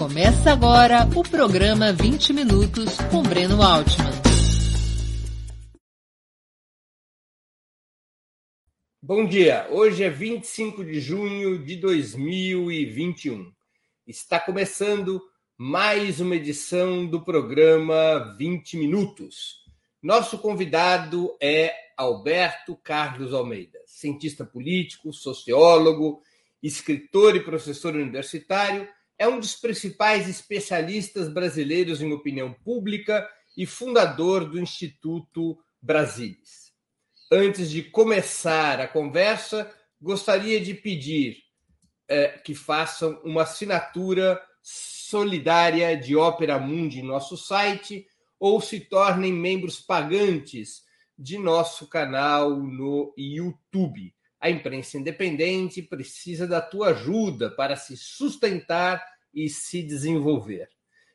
Começa agora o programa 20 Minutos com Breno Altman. Bom dia, hoje é 25 de junho de 2021. Está começando mais uma edição do programa 20 Minutos. Nosso convidado é Alberto Carlos Almeida, cientista político, sociólogo, escritor e professor universitário é um dos principais especialistas brasileiros em opinião pública e fundador do Instituto Brasilis. Antes de começar a conversa, gostaria de pedir é, que façam uma assinatura solidária de Ópera Mundi em nosso site ou se tornem membros pagantes de nosso canal no YouTube. A imprensa independente precisa da tua ajuda para se sustentar e se desenvolver.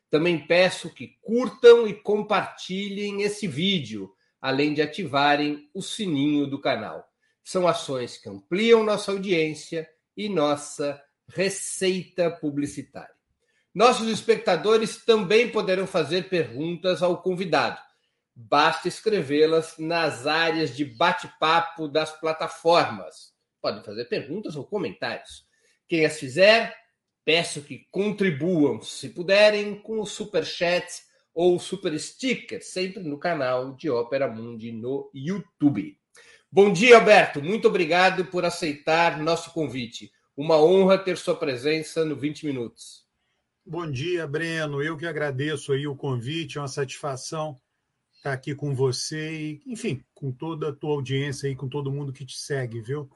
Também peço que curtam e compartilhem esse vídeo, além de ativarem o sininho do canal. São ações que ampliam nossa audiência e nossa receita publicitária. Nossos espectadores também poderão fazer perguntas ao convidado basta escrevê-las nas áreas de bate-papo das plataformas. Podem fazer perguntas ou comentários. Quem as fizer, peço que contribuam, se puderem, com o super chat ou super sticker, sempre no canal de Ópera Mundi no YouTube. Bom dia, Alberto. Muito obrigado por aceitar nosso convite. Uma honra ter sua presença no 20 Minutos. Bom dia, Breno. Eu que agradeço aí o convite, é uma satisfação estar aqui com você e, enfim, com toda a tua audiência e com todo mundo que te segue, viu?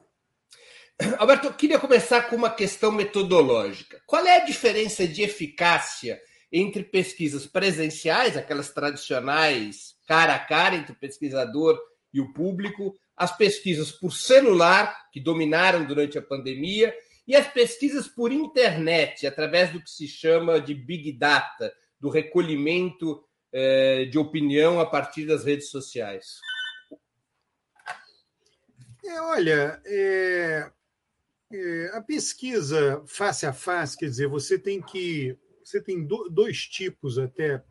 Alberto, eu queria começar com uma questão metodológica. Qual é a diferença de eficácia entre pesquisas presenciais, aquelas tradicionais, cara a cara entre o pesquisador e o público, as pesquisas por celular, que dominaram durante a pandemia, e as pesquisas por internet, através do que se chama de Big Data, do recolhimento é, de opinião a partir das redes sociais? É, olha, é, é, a pesquisa face a face, quer dizer, você tem que. Você tem do, dois tipos até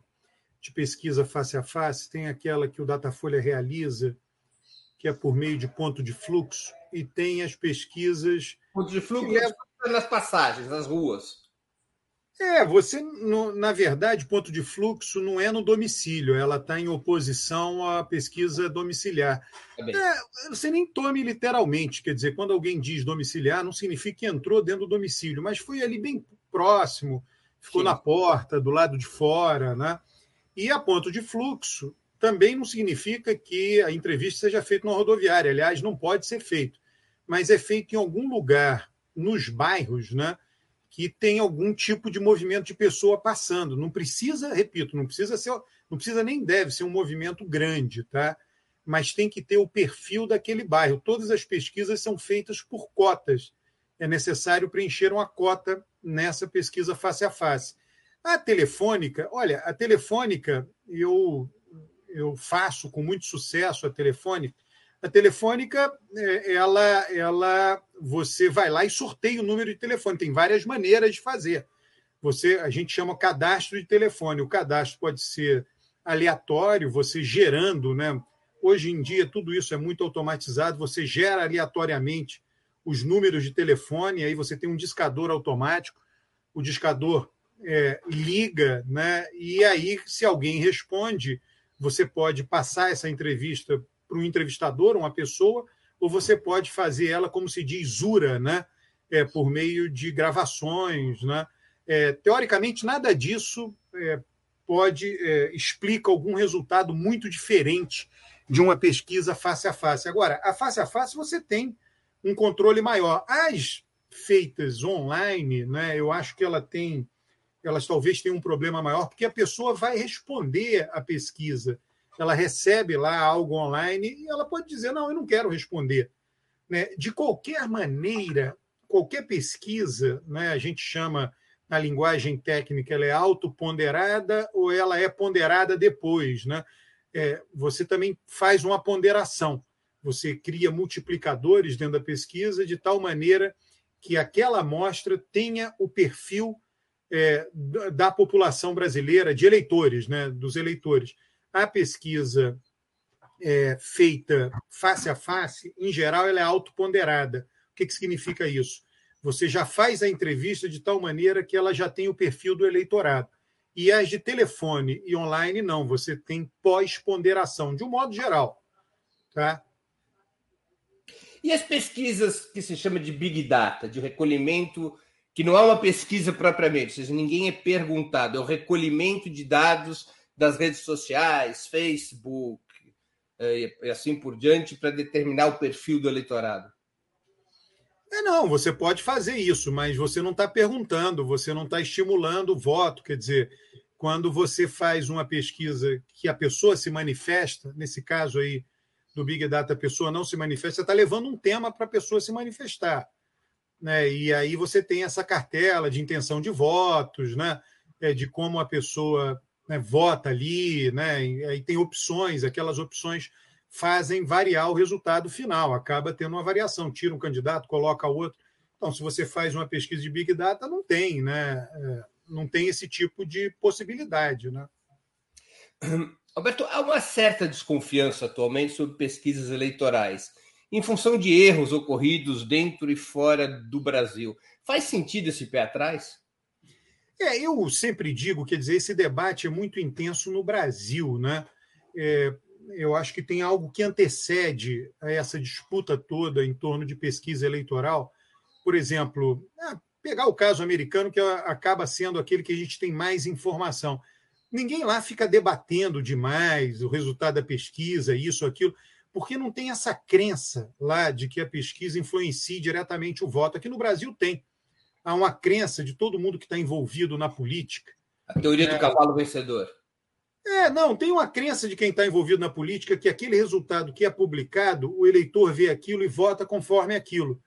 de pesquisa face a face. Tem aquela que o Datafolha realiza, que é por meio de ponto de fluxo, e tem as pesquisas. Ponto de fluxo leva... nas passagens, nas ruas. É, você, no, na verdade, ponto de fluxo não é no domicílio, ela está em oposição à pesquisa domiciliar. É, é, você nem tome literalmente, quer dizer, quando alguém diz domiciliar, não significa que entrou dentro do domicílio, mas foi ali bem próximo, ficou Sim. na porta, do lado de fora, né? E a ponto de fluxo também não significa que a entrevista seja feita numa rodoviária, aliás, não pode ser feito, mas é feito em algum lugar nos bairros, né? Que tem algum tipo de movimento de pessoa passando. Não precisa, repito, não precisa ser, não precisa nem deve ser um movimento grande, tá? Mas tem que ter o perfil daquele bairro. Todas as pesquisas são feitas por cotas. É necessário preencher uma cota nessa pesquisa face a face. A telefônica, olha, a telefônica eu eu faço com muito sucesso a telefônica a telefônica, é, ela, ela, você vai lá e sorteia o número de telefone. Tem várias maneiras de fazer. Você, a gente chama cadastro de telefone. O cadastro pode ser aleatório, você gerando, né? Hoje em dia tudo isso é muito automatizado. Você gera aleatoriamente os números de telefone, aí você tem um discador automático. O discador é, liga, né? E aí, se alguém responde, você pode passar essa entrevista para um entrevistador, uma pessoa, ou você pode fazer ela, como se diz, ura, né? É, por meio de gravações. Né? É, teoricamente, nada disso é, pode é, explica algum resultado muito diferente de uma pesquisa face a face. Agora, a face a face você tem um controle maior. As feitas online, né, eu acho que ela tem, elas talvez tenham um problema maior, porque a pessoa vai responder à pesquisa ela recebe lá algo online e ela pode dizer: não, eu não quero responder. Né? De qualquer maneira, qualquer pesquisa, né, a gente chama na linguagem técnica, ela é autoponderada ou ela é ponderada depois. Né? É, você também faz uma ponderação. Você cria multiplicadores dentro da pesquisa de tal maneira que aquela amostra tenha o perfil é, da população brasileira, de eleitores, né, dos eleitores. A pesquisa é, feita face a face, em geral, ela é autoponderada. O que, que significa isso? Você já faz a entrevista de tal maneira que ela já tem o perfil do eleitorado. E as de telefone e online, não. Você tem pós-ponderação, de um modo geral. Tá? E as pesquisas que se chama de Big Data, de recolhimento, que não é uma pesquisa propriamente, ou seja, ninguém é perguntado, é o recolhimento de dados das redes sociais, Facebook eh, e assim por diante, para determinar o perfil do eleitorado. É, não, você pode fazer isso, mas você não está perguntando, você não está estimulando o voto. Quer dizer, quando você faz uma pesquisa que a pessoa se manifesta, nesse caso aí do Big Data, a pessoa não se manifesta, você está levando um tema para a pessoa se manifestar. Né? E aí você tem essa cartela de intenção de votos, né? É, de como a pessoa né, vota ali, né? E tem opções, aquelas opções fazem variar o resultado final, acaba tendo uma variação, tira um candidato, coloca outro. Então, se você faz uma pesquisa de Big Data, não tem, né? É, não tem esse tipo de possibilidade, né? Alberto, há uma certa desconfiança atualmente sobre pesquisas eleitorais, em função de erros ocorridos dentro e fora do Brasil. Faz sentido esse pé atrás? É, eu sempre digo, quer dizer, esse debate é muito intenso no Brasil, né? É, eu acho que tem algo que antecede a essa disputa toda em torno de pesquisa eleitoral. Por exemplo, é, pegar o caso americano, que acaba sendo aquele que a gente tem mais informação. Ninguém lá fica debatendo demais o resultado da pesquisa, isso, aquilo, porque não tem essa crença lá de que a pesquisa influencie diretamente o voto. Aqui no Brasil tem. Há uma crença de todo mundo que está envolvido na política. A teoria do é, cavalo vencedor. É, não, tem uma crença de quem está envolvido na política que aquele resultado que é publicado, o eleitor vê aquilo e vota conforme aquilo.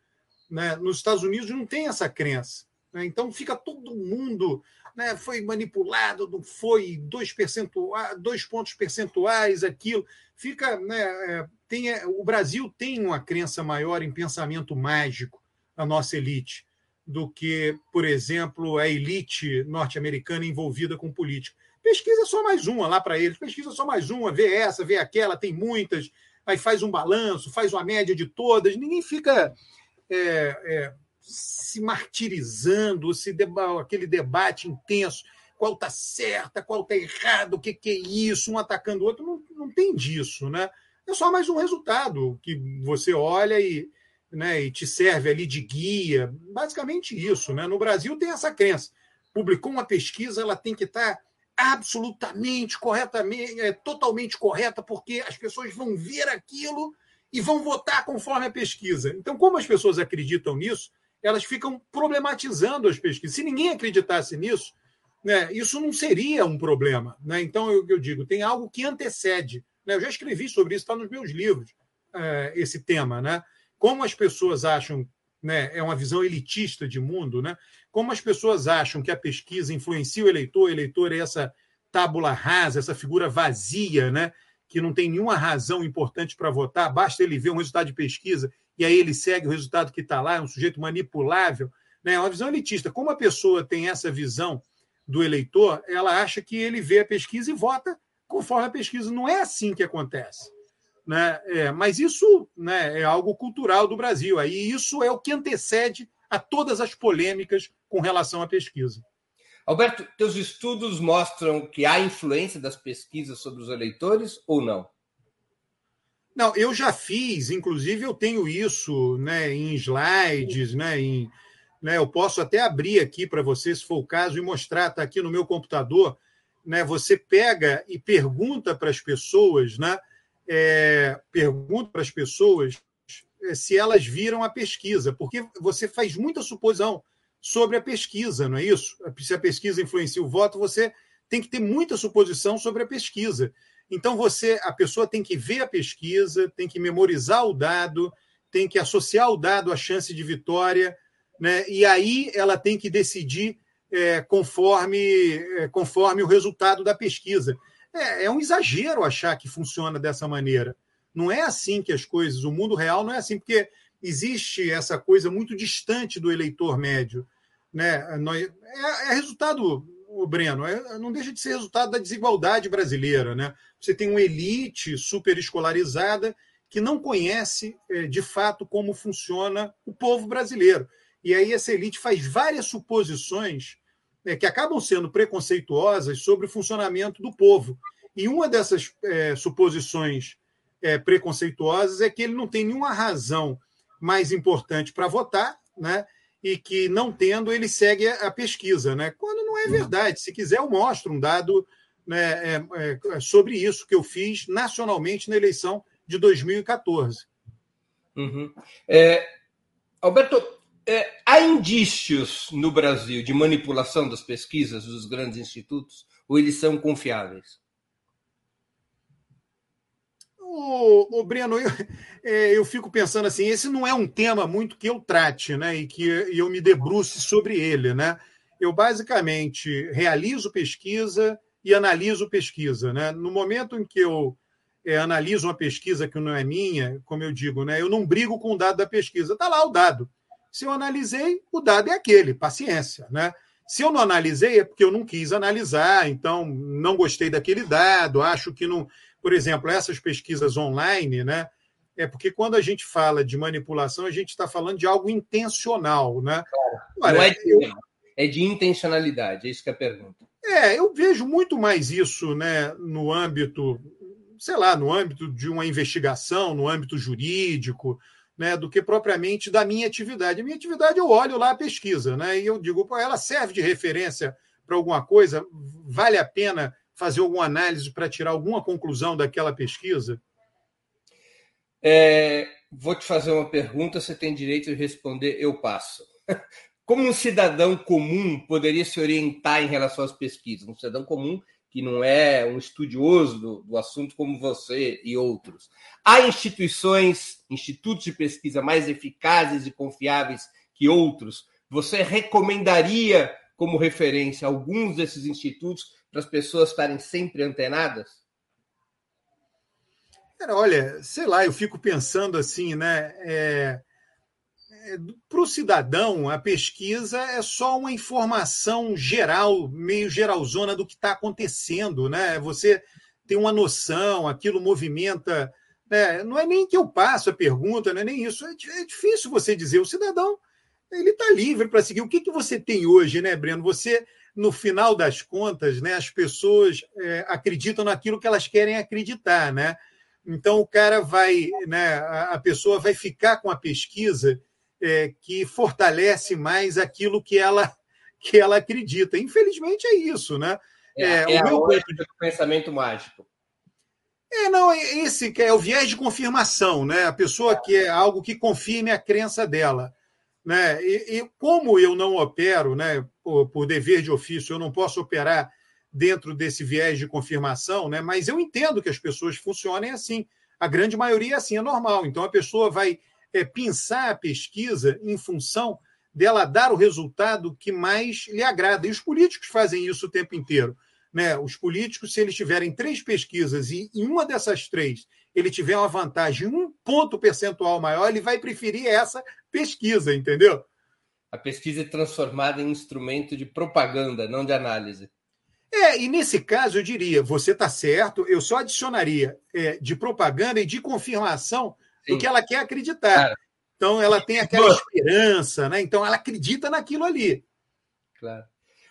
Né? Nos Estados Unidos não tem essa crença. Né? Então fica todo mundo. Né? Foi manipulado, não foi dois, percentuais, dois pontos percentuais, aquilo. Fica. Né, é, tem, é, o Brasil tem uma crença maior em pensamento mágico, a nossa elite, do que, por exemplo, a elite norte-americana envolvida com política. Pesquisa só mais uma lá para eles, pesquisa só mais uma, vê essa, vê aquela, tem muitas, aí faz um balanço, faz uma média de todas, ninguém fica é, é, se martirizando, se deba aquele debate intenso, qual está certa, qual está errado, o que, que, é isso, um atacando o outro, não, não tem disso, né? É só mais um resultado que você olha e, né, e te serve ali de guia, basicamente isso, né? No Brasil tem essa crença, publicou uma pesquisa, ela tem que estar tá absolutamente corretamente, é, totalmente correta, porque as pessoas vão ver aquilo e vão votar conforme a pesquisa. Então, como as pessoas acreditam nisso, elas ficam problematizando as pesquisas. Se ninguém acreditasse nisso, né, isso não seria um problema. Né? Então, eu, eu, digo, tem algo que antecede. Né? Eu já escrevi sobre isso, está nos meus livros, é, esse tema. Né? Como as pessoas acham, né, é uma visão elitista de mundo, né? como as pessoas acham que a pesquisa influencia o eleitor, o eleitor é essa tábula rasa, essa figura vazia, né? que não tem nenhuma razão importante para votar, basta ele ver um resultado de pesquisa e aí ele segue o resultado que está lá, é um sujeito manipulável. Né? É uma visão elitista. Como a pessoa tem essa visão do eleitor, ela acha que ele vê a pesquisa e vota conforme a pesquisa. Não é assim que acontece. Né? É, mas isso né, é algo cultural do Brasil. Aí isso é o que antecede a todas as polêmicas com relação à pesquisa. Alberto, teus estudos mostram que há influência das pesquisas sobre os eleitores ou não? Não, eu já fiz, inclusive eu tenho isso né, em slides, né, em, né, eu posso até abrir aqui para você, se for o caso, e mostrar, está aqui no meu computador. Né, você pega e pergunta para as pessoas, né, é, pergunta para as pessoas é, se elas viram a pesquisa, porque você faz muita suposição sobre a pesquisa, não é isso? Se a pesquisa influencia o voto, você tem que ter muita suposição sobre a pesquisa. Então você, a pessoa tem que ver a pesquisa, tem que memorizar o dado, tem que associar o dado à chance de vitória, né? E aí ela tem que decidir é, conforme é, conforme o resultado da pesquisa. É, é um exagero achar que funciona dessa maneira. Não é assim que as coisas, o mundo real não é assim, porque existe essa coisa muito distante do eleitor médio. né, é, é resultado, Breno, é, não deixa de ser resultado da desigualdade brasileira. Né? Você tem uma elite super escolarizada que não conhece é, de fato como funciona o povo brasileiro. E aí essa elite faz várias suposições é, que acabam sendo preconceituosas sobre o funcionamento do povo. E uma dessas é, suposições é, preconceituosas é que ele não tem nenhuma razão mais importante para votar, né? E que, não tendo, ele segue a pesquisa, né? Quando não é verdade. Se quiser, eu mostro um dado né, é, é, sobre isso que eu fiz nacionalmente na eleição de 2014. Uhum. É, Alberto, é, há indícios no Brasil de manipulação das pesquisas dos grandes institutos ou eles são confiáveis? O, o Breno, eu, é, eu, fico pensando assim, esse não é um tema muito que eu trate, né, e que eu me debruce sobre ele, né? Eu basicamente realizo pesquisa e analiso pesquisa, né? No momento em que eu é, analiso uma pesquisa que não é minha, como eu digo, né, eu não brigo com o dado da pesquisa, está lá o dado. Se eu analisei, o dado é aquele, paciência. Né? Se eu não analisei, é porque eu não quis analisar, então não gostei daquele dado, acho que não. Por exemplo, essas pesquisas online, né? É porque quando a gente fala de manipulação, a gente está falando de algo intencional, né? Claro. não é, de, eu... é de intencionalidade, é isso que é a pergunta. É, eu vejo muito mais isso né, no âmbito, sei lá, no âmbito de uma investigação, no âmbito jurídico, né, do que propriamente da minha atividade. A minha atividade eu olho lá a pesquisa, né, e eu digo, pô, ela serve de referência para alguma coisa? Vale a pena fazer alguma análise para tirar alguma conclusão daquela pesquisa? É, vou te fazer uma pergunta, você tem direito de responder, eu passo. Como um cidadão comum poderia se orientar em relação às pesquisas? Um cidadão comum que não é um estudioso do, do, assunto como você e outros. Há instituições, institutos de pesquisa mais eficazes e confiáveis que outros? Você recomendaria como referência alguns desses institutos para as pessoas estarem sempre antenadas? Olha, sei lá, eu fico pensando assim, né? É para o cidadão, a pesquisa é só uma informação geral, meio geralzona do que está acontecendo, né? Você tem uma noção, aquilo movimenta. Né? Não é nem que eu passo a pergunta, não é nem isso. É, é difícil você dizer. O cidadão ele está livre para seguir. O que, que você tem hoje, né, Breno? Você, no final das contas, né, as pessoas é, acreditam naquilo que elas querem acreditar, né? Então o cara vai, né, a pessoa vai ficar com a pesquisa é, que fortalece mais aquilo que ela, que ela acredita. Infelizmente é isso, né? É, é, é o meu do pensamento mágico. É, não, é esse que é o viés de confirmação, né? A pessoa que é algo que confirme a crença dela. Né? E, e como eu não opero, né, por, por, dever de ofício, eu não posso operar dentro desse viés de confirmação, né? mas eu entendo que as pessoas funcionem assim. A grande maioria é assim, é normal. Então a pessoa vai é, pensar a pesquisa em função dela dar o resultado que mais lhe agrada. E os políticos fazem isso o tempo inteiro. Né? Os políticos, se eles tiverem três pesquisas e em uma dessas três ele tiver uma vantagem, um ponto percentual maior, ele vai preferir essa pesquisa, entendeu? A pesquisa é transformada em instrumento de propaganda, não de análise. É, e nesse caso eu diria, você está certo, eu só adicionaria é, de propaganda e de confirmação Sim. do que ela quer acreditar. Claro. Então, ela tem aquela esperança, né? Então, ela acredita naquilo ali. Claro.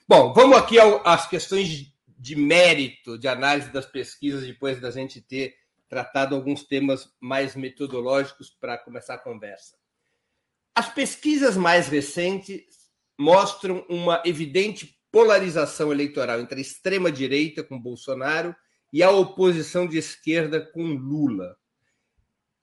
Bom, vamos aqui às questões de mérito, de análise das pesquisas, depois da gente ter tratado alguns temas mais metodológicos para começar a conversa. As pesquisas mais recentes mostram uma evidente polarização eleitoral entre a extrema-direita com Bolsonaro e a oposição de esquerda com Lula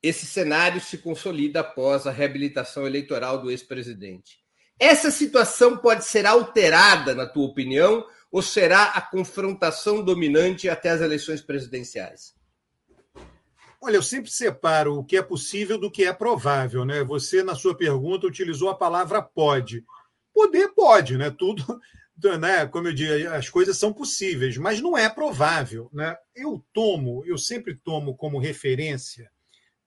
esse cenário se consolida após a reabilitação eleitoral do ex-presidente. Essa situação pode ser alterada, na tua opinião, ou será a confrontação dominante até as eleições presidenciais? Olha, eu sempre separo o que é possível do que é provável, né? Você, na sua pergunta, utilizou a palavra pode. Poder pode, né? Tudo, né? Como eu digo, as coisas são possíveis, mas não é provável, né? Eu tomo, eu sempre tomo como referência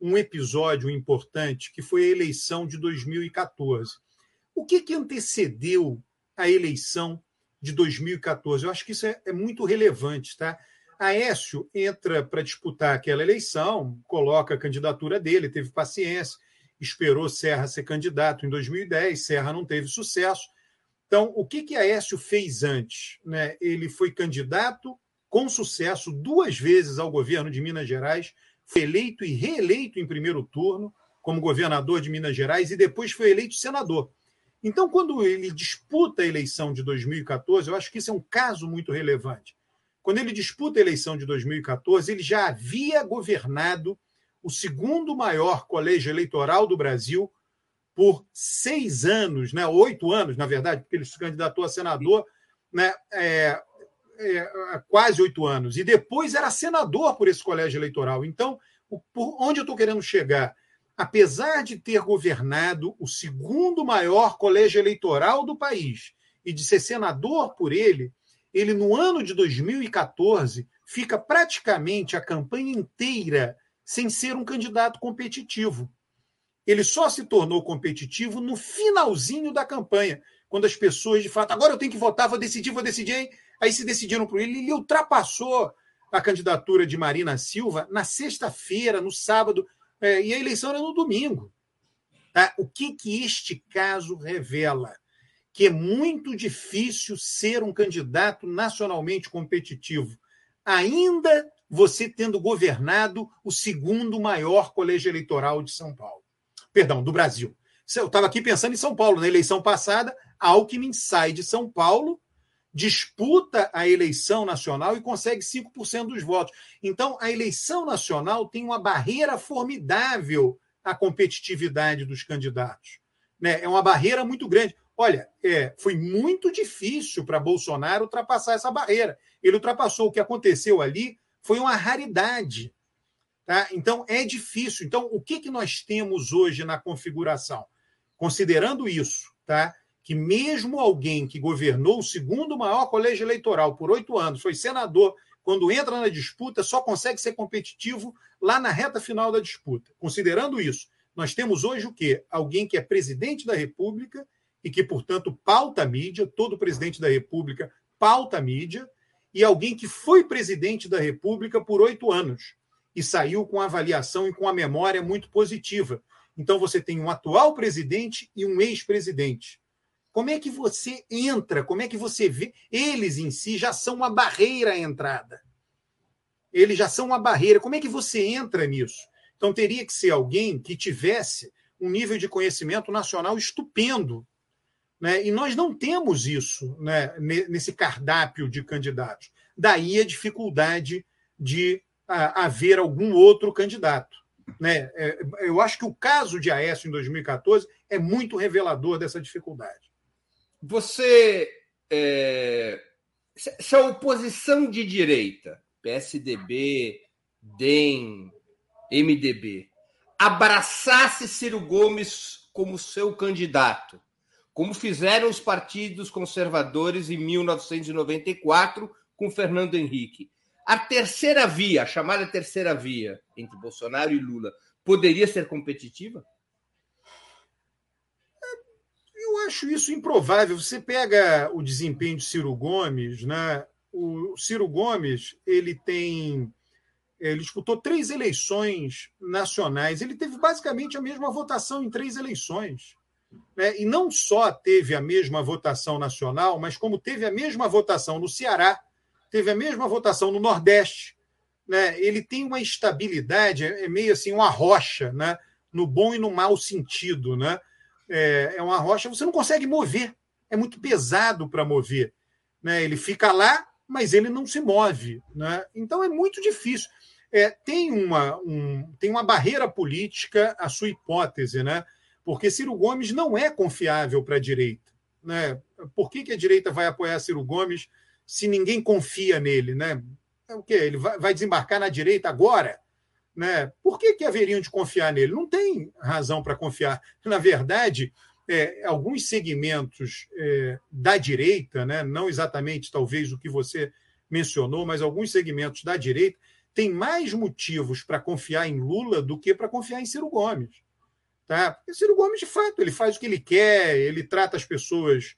um episódio importante, que foi a eleição de 2014. O que, que antecedeu a eleição de 2014. Eu acho que isso é, é muito relevante. Tá? Aécio entra para disputar aquela eleição, coloca a candidatura dele, teve paciência, esperou Serra ser candidato em 2010, Serra não teve sucesso. Então, o que, que Aécio fez antes? Né? Ele foi candidato com sucesso duas vezes ao governo de Minas Gerais, eleito e reeleito em primeiro turno como governador de Minas Gerais e depois foi eleito senador. Então, quando ele disputa a eleição de 2014, eu acho que isso é um caso muito relevante. Quando ele disputa a eleição de 2014, ele já havia governado o segundo maior colégio eleitoral do Brasil por seis anos, né, oito anos, na verdade, porque ele se candidatou a senador né, é, é, quase oito anos, e depois era senador por esse colégio eleitoral. Então, por onde eu estou querendo chegar? apesar de ter governado o segundo maior colégio eleitoral do país e de ser senador por ele, ele, no ano de 2014, fica praticamente a campanha inteira sem ser um candidato competitivo. Ele só se tornou competitivo no finalzinho da campanha, quando as pessoas, de fato, agora eu tenho que votar, vou decidir, vou decidir, hein? Aí se decidiram por ele, ele ultrapassou a candidatura de Marina Silva na sexta-feira, no sábado, é, e a eleição era no domingo. Tá? O que, que este caso revela? Que é muito difícil ser um candidato nacionalmente competitivo, ainda você tendo governado o segundo maior colégio eleitoral de São Paulo. Perdão, do Brasil. Eu estava aqui pensando em São Paulo. Na eleição passada, Alckmin sai de São Paulo disputa a eleição nacional e consegue 5% dos votos. Então, a eleição nacional tem uma barreira formidável à competitividade dos candidatos. Né? É uma barreira muito grande. Olha, é, foi muito difícil para Bolsonaro ultrapassar essa barreira. Ele ultrapassou. O que aconteceu ali foi uma raridade. Tá? Então, é difícil. Então, o que, que nós temos hoje na configuração? Considerando isso, tá? Que mesmo alguém que governou o segundo maior colégio eleitoral por oito anos, foi senador, quando entra na disputa, só consegue ser competitivo lá na reta final da disputa. Considerando isso, nós temos hoje o quê? Alguém que é presidente da República e que, portanto, pauta a mídia, todo presidente da República pauta a mídia, e alguém que foi presidente da República por oito anos e saiu com avaliação e com a memória muito positiva. Então, você tem um atual presidente e um ex-presidente. Como é que você entra? Como é que você vê? Eles em si já são uma barreira à entrada. Eles já são uma barreira. Como é que você entra nisso? Então teria que ser alguém que tivesse um nível de conhecimento nacional estupendo. Né? E nós não temos isso né, nesse cardápio de candidatos. Daí a dificuldade de a, haver algum outro candidato. Né? É, eu acho que o caso de Aécio em 2014 é muito revelador dessa dificuldade você. É, se a oposição de direita, PSDB, DEM, MDB, abraçasse Ciro Gomes como seu candidato, como fizeram os partidos conservadores em 1994 com Fernando Henrique. A terceira via, a chamada terceira via entre Bolsonaro e Lula, poderia ser competitiva? Eu acho isso improvável. Você pega o desempenho de Ciro Gomes, né? O Ciro Gomes ele tem ele disputou três eleições nacionais. Ele teve basicamente a mesma votação em três eleições. Né? E não só teve a mesma votação nacional, mas como teve a mesma votação no Ceará, teve a mesma votação no Nordeste. Né? Ele tem uma estabilidade, é meio assim, uma rocha, né? no bom e no mau sentido. Né? É, é uma rocha, você não consegue mover. É muito pesado para mover. Né? Ele fica lá, mas ele não se move. Né? Então é muito difícil. É, tem, uma, um, tem uma barreira política a sua hipótese, né? porque Ciro Gomes não é confiável para a direita. Né? Por que, que a direita vai apoiar Ciro Gomes se ninguém confia nele? Né? É o quê? Ele vai, vai desembarcar na direita agora? Né? Por que, que haveriam de confiar nele? Não tem razão para confiar. Na verdade, é, alguns segmentos é, da direita, né, não exatamente talvez o que você mencionou, mas alguns segmentos da direita têm mais motivos para confiar em Lula do que para confiar em Ciro Gomes. Tá? Porque Ciro Gomes, de fato, ele faz o que ele quer, ele trata as pessoas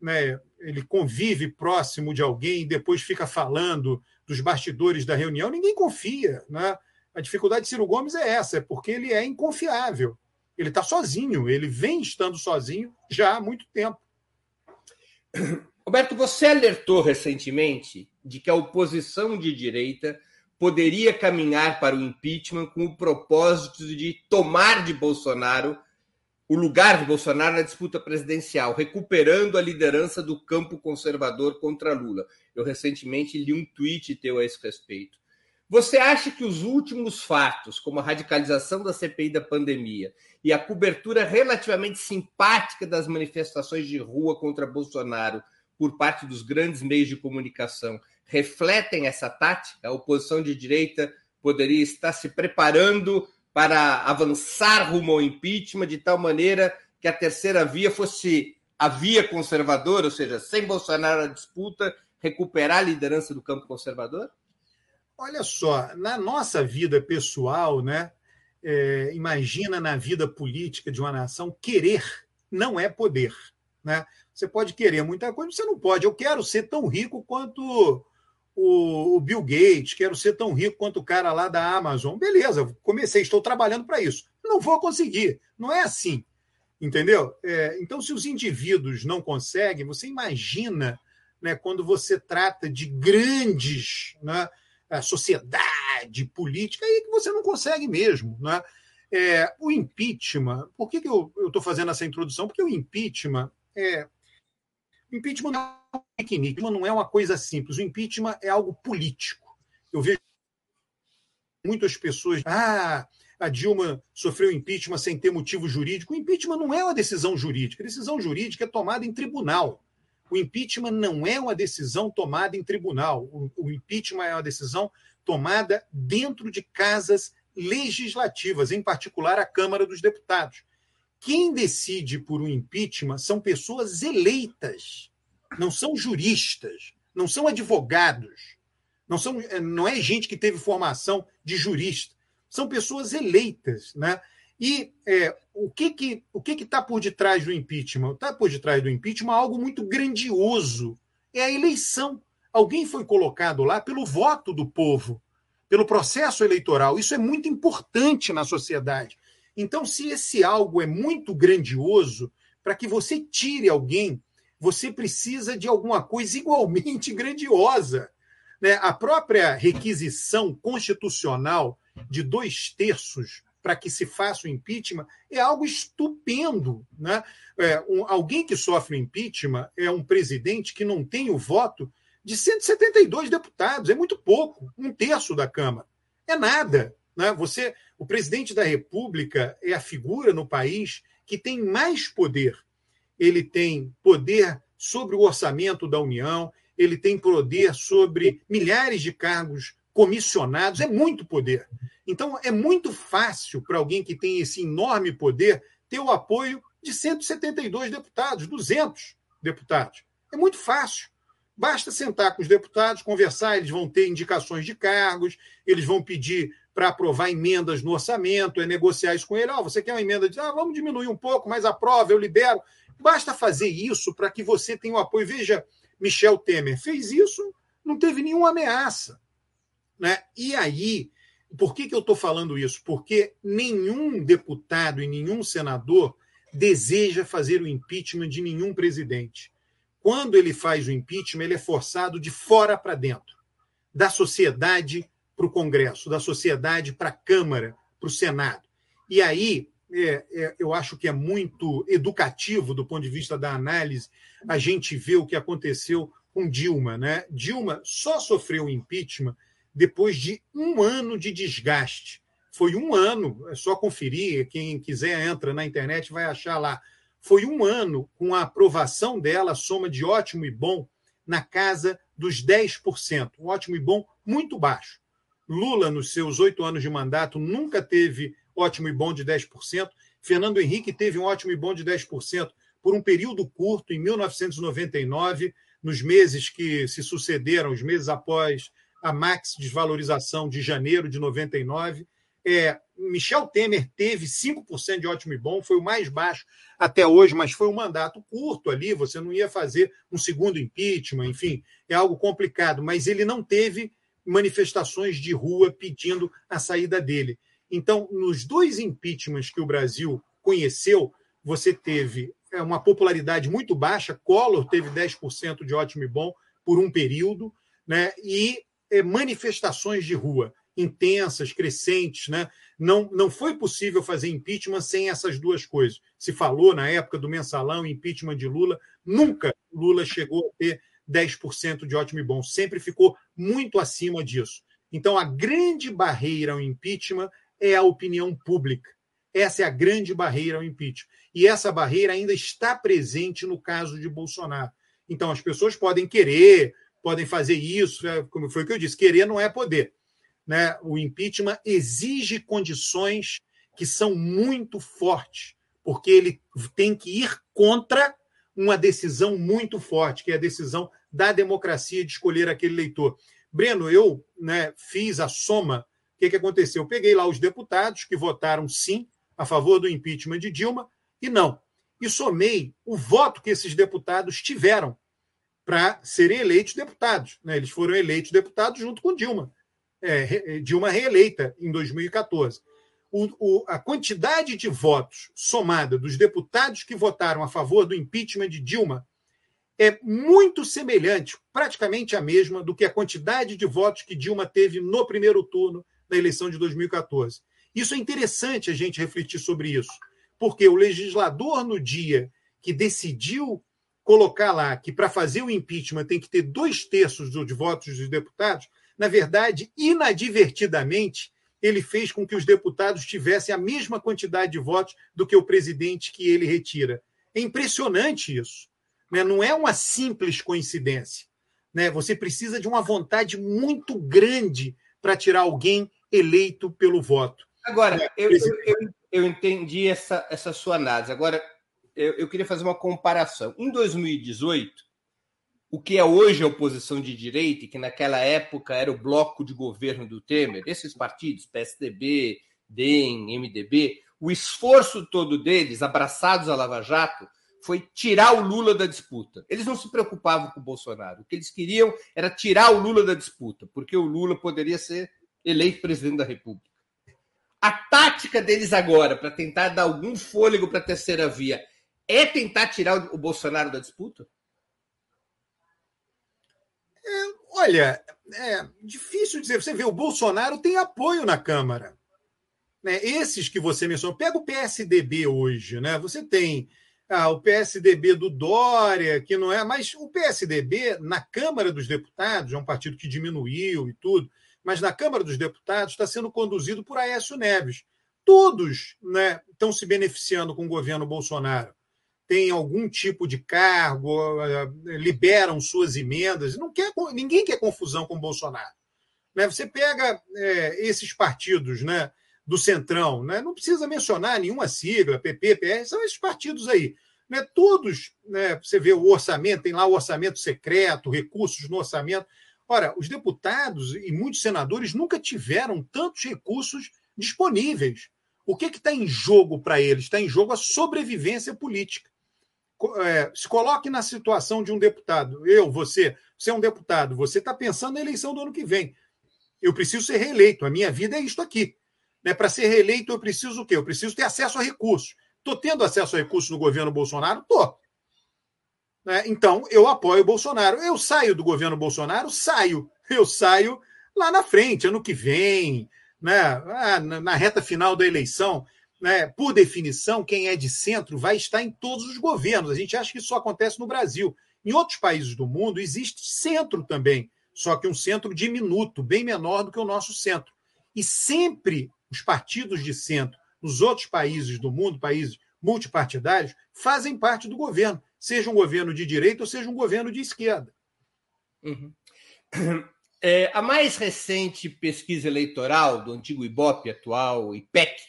né, ele convive próximo de alguém e depois fica falando dos bastidores da reunião, ninguém confia. Né? A dificuldade de Ciro Gomes é essa, é porque ele é inconfiável. Ele está sozinho, ele vem estando sozinho já há muito tempo. Roberto, você alertou recentemente de que a oposição de direita poderia caminhar para o impeachment com o propósito de tomar de Bolsonaro o lugar de Bolsonaro na disputa presidencial, recuperando a liderança do campo conservador contra Lula. Eu recentemente li um tweet teu a esse respeito. Você acha que os últimos fatos, como a radicalização da CPI da pandemia e a cobertura relativamente simpática das manifestações de rua contra Bolsonaro por parte dos grandes meios de comunicação, refletem essa tática? A oposição de direita poderia estar se preparando para avançar rumo ao impeachment de tal maneira que a terceira via fosse a via conservadora, ou seja, sem Bolsonaro na disputa, recuperar a liderança do campo conservador? Olha só, na nossa vida pessoal, né? É, imagina na vida política de uma nação, querer não é poder. Né? Você pode querer muita coisa, você não pode. Eu quero ser tão rico quanto o, o Bill Gates, quero ser tão rico quanto o cara lá da Amazon. Beleza, comecei, estou trabalhando para isso. Não vou conseguir. Não é assim. Entendeu? É, então, se os indivíduos não conseguem, você imagina né, quando você trata de grandes. Né, sociedade política, aí que você não consegue mesmo. Né? É, o impeachment, por que, que eu estou fazendo essa introdução? Porque o impeachment é. O impeachment não é um piquenique, não é uma coisa simples. O impeachment é algo político. Eu vejo muitas pessoas. Ah, a Dilma sofreu impeachment sem ter motivo jurídico. O impeachment não é uma decisão jurídica. A decisão jurídica é tomada em tribunal. O impeachment não é uma decisão tomada em tribunal. O, impeachment é uma decisão tomada dentro de casas legislativas, em particular a Câmara dos Deputados. Quem decide por um impeachment são pessoas eleitas, não são juristas, não são advogados, não, são, não é gente que teve formação de jurista, são pessoas eleitas. Né? E é, o que que o que está por detrás do impeachment? Está por detrás do impeachment algo muito grandioso. É a eleição. Alguém foi colocado lá pelo voto do povo, pelo processo eleitoral. Isso é muito importante na sociedade. Então, se esse algo é muito grandioso, para que você tire alguém, você precisa de alguma coisa igualmente grandiosa. Né? A própria requisição constitucional de dois terços para que se faça o impeachment é algo estupendo. Né? É, um, alguém que sofre impeachment é um presidente que não tem o voto de 172 deputados, é muito pouco, um terço da Câmara. É nada. Né? Você, o presidente da República é a figura no país que tem mais poder. Ele tem poder sobre o orçamento da União, ele tem poder sobre milhares de cargos comissionados, é muito poder. Então, é muito fácil para alguém que tem esse enorme poder ter o apoio de 172 deputados, 200 deputados. É muito fácil. Basta sentar com os deputados, conversar, eles vão ter indicações de cargos, eles vão pedir para aprovar emendas no orçamento, é negociar isso com ele. Oh, você quer uma emenda ah, vamos diminuir um pouco, mas aprova, eu libero. Basta fazer isso para que você tenha o apoio. Veja, Michel Temer fez isso, não teve nenhuma ameaça. Né? E aí por que, que eu estou falando isso? Porque nenhum deputado e nenhum senador deseja fazer o impeachment de nenhum presidente. Quando ele faz o impeachment, ele é forçado de fora para dentro da sociedade para o Congresso, da sociedade para a Câmara, para o Senado. E aí, é, é, eu acho que é muito educativo do ponto de vista da análise a gente ver o que aconteceu com Dilma. Né? Dilma só sofreu impeachment depois de um ano de desgaste. Foi um ano, é só conferir, quem quiser entra na internet vai achar lá. Foi um ano com a aprovação dela, soma de ótimo e bom, na casa dos 10%. Um ótimo e bom muito baixo. Lula, nos seus oito anos de mandato, nunca teve ótimo e bom de 10%. Fernando Henrique teve um ótimo e bom de 10% por um período curto, em 1999, nos meses que se sucederam, os meses após a max desvalorização de janeiro de 99. É, Michel Temer teve 5% de ótimo e bom, foi o mais baixo até hoje, mas foi um mandato curto ali, você não ia fazer um segundo impeachment, enfim, é algo complicado, mas ele não teve manifestações de rua pedindo a saída dele. Então, nos dois impeachments que o Brasil conheceu, você teve é, uma popularidade muito baixa, Collor teve 10% de ótimo e bom por um período, né? e manifestações de rua intensas, crescentes. Né? Não, não foi possível fazer impeachment sem essas duas coisas. Se falou na época do mensalão, impeachment de Lula, nunca Lula chegou a ter 10% de ótimo e bom, sempre ficou muito acima disso. Então, a grande barreira ao impeachment é a opinião pública. Essa é a grande barreira ao impeachment. E essa barreira ainda está presente no caso de Bolsonaro. Então, as pessoas podem querer, podem fazer isso, é, como foi o que eu disse, querer não é poder. Né? O impeachment exige condições que são muito fortes, porque ele tem que ir contra uma decisão muito forte, que é a decisão da democracia de escolher aquele leitor. Breno, eu né, fiz a soma. O que, que aconteceu? Eu peguei lá os deputados que votaram sim a favor do impeachment de Dilma e não. E somei o voto que esses deputados tiveram para serem eleitos deputados. Né? Eles foram eleitos deputados junto com Dilma. É, Dilma reeleita em 2014. O, o, a quantidade de votos somada dos deputados que votaram a favor do impeachment de Dilma é muito semelhante, praticamente a mesma, do que a quantidade de votos que Dilma teve no primeiro turno da eleição de 2014. Isso é interessante a gente refletir sobre isso, porque o legislador, no dia que decidiu colocar lá que para fazer o impeachment tem que ter dois terços dos votos dos deputados, na verdade, inadvertidamente, ele fez com que os deputados tivessem a mesma quantidade de votos do que o presidente que ele retira. É impressionante isso. Né? Não é uma simples coincidência. Né? Você precisa de uma vontade muito grande para tirar alguém eleito pelo voto. Agora, né? eu, eu, eu, entendi essa, essa sua análise. Agora, eu, eu queria fazer uma comparação. Em 2018, o que é hoje a oposição de direita, que naquela época era o bloco de governo do Temer, esses partidos, PSDB, DEM, MDB, o esforço todo deles, abraçados à Lava Jato, foi tirar o Lula da disputa. Eles não se preocupavam com o Bolsonaro. O que eles queriam era tirar o Lula da disputa, porque o Lula poderia ser eleito presidente da República. A tática deles agora, para tentar dar algum fôlego para a terceira via, é tentar tirar o Bolsonaro da disputa? É, olha, é difícil dizer. Você vê, o Bolsonaro tem apoio na Câmara. Né? Esses que você mencionou, pega o PSDB hoje, né? Você tem ah, o PSDB do Dória, que não é, mas o PSDB na Câmara dos Deputados, é um partido que diminuiu e tudo, mas na Câmara dos Deputados está sendo conduzido por Aécio Neves. Todos né, estão se beneficiando com o governo Bolsonaro. Tem algum tipo de cargo, eh, liberam suas emendas. Não quer, ninguém quer confusão com o Bolsonaro. Né? Você pega é, esses partidos, né? do Centrão. Né? Não precisa mencionar nenhuma sigla, PP, PR, são esses partidos aí. Né? Todos, né? você vê o orçamento, tem lá o orçamento secreto, recursos no orçamento. Ora, os deputados e muitos senadores nunca tiveram tantos recursos disponíveis. O que está em jogo para eles? Está em jogo a sobrevivência política. É, se coloque na situação de um deputado. Eu, você, você é um deputado, você está pensando na eleição do ano que vem. Eu preciso ser reeleito, a minha vida é isto aqui. Né? Para ser reeleito, eu preciso o quê? Eu preciso ter acesso a recursos. Estou tendo acesso a recursos no governo Bolsonaro? Estou. Né? Então, eu apoio o Bolsonaro. Eu saio do governo Bolsonaro? Saio. Eu saio lá na frente, ano que vem, né? Ah, na reta final da eleição. Né? Por definição, quem é de centro vai estar em todos os governos. A gente acha que isso só acontece no Brasil. Em outros países do mundo existe centro também, só que um centro diminuto, bem menor do que o nosso centro. E sempre os partidos de centro nos outros países do mundo, países multipartidários, fazem parte do governo, seja um governo de direita ou seja um governo de esquerda. Uhum. É, a mais recente pesquisa eleitoral do antigo IBOP, atual IPEC,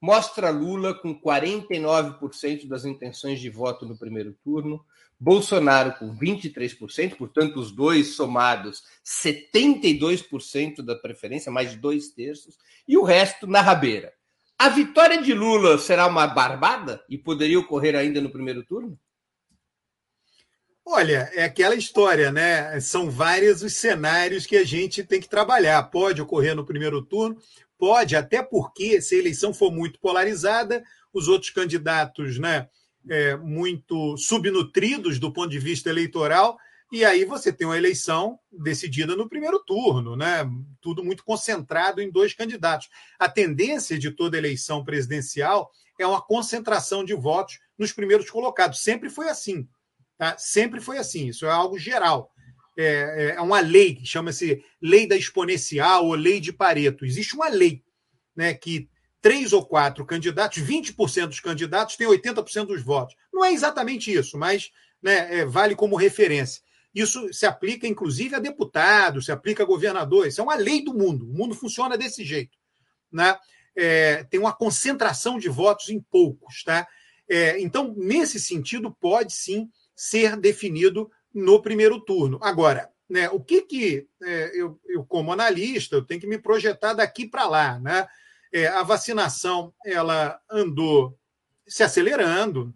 mostra Lula com 49% das intenções de voto no primeiro turno, Bolsonaro com 23%, portanto, os dois somados 72% da preferência, mais de dois terços, e o resto na rabeira. A vitória de Lula será uma barbada e poderia ocorrer ainda no primeiro turno? Olha, é aquela história, né? São vários os cenários que a gente tem que trabalhar. Pode ocorrer no primeiro turno, pode, até porque se a eleição for muito polarizada, os outros candidatos, né, é, muito subnutridos do ponto de vista eleitoral, e aí você tem uma eleição decidida no primeiro turno, né? Tudo muito concentrado em dois candidatos. A tendência de toda eleição presidencial é uma concentração de votos nos primeiros colocados. Sempre foi assim. Tá? Sempre foi assim. Isso é algo geral. É, é, é uma lei que chama-se lei da exponencial ou lei de Pareto. Existe uma lei né, que três ou quatro candidatos, 20% dos candidatos têm 80% dos votos. Não é exatamente isso, mas né, é, vale como referência. Isso se aplica, inclusive, a deputados, se aplica a governadores. Isso é uma lei do mundo. O mundo funciona desse jeito. Né? É, tem uma concentração de votos em poucos. Tá? É, então, nesse sentido, pode sim ser definido no primeiro turno. Agora, né, o que, que é, eu, eu, como analista, eu tenho que me projetar daqui para lá. Né? É, a vacinação ela andou se acelerando,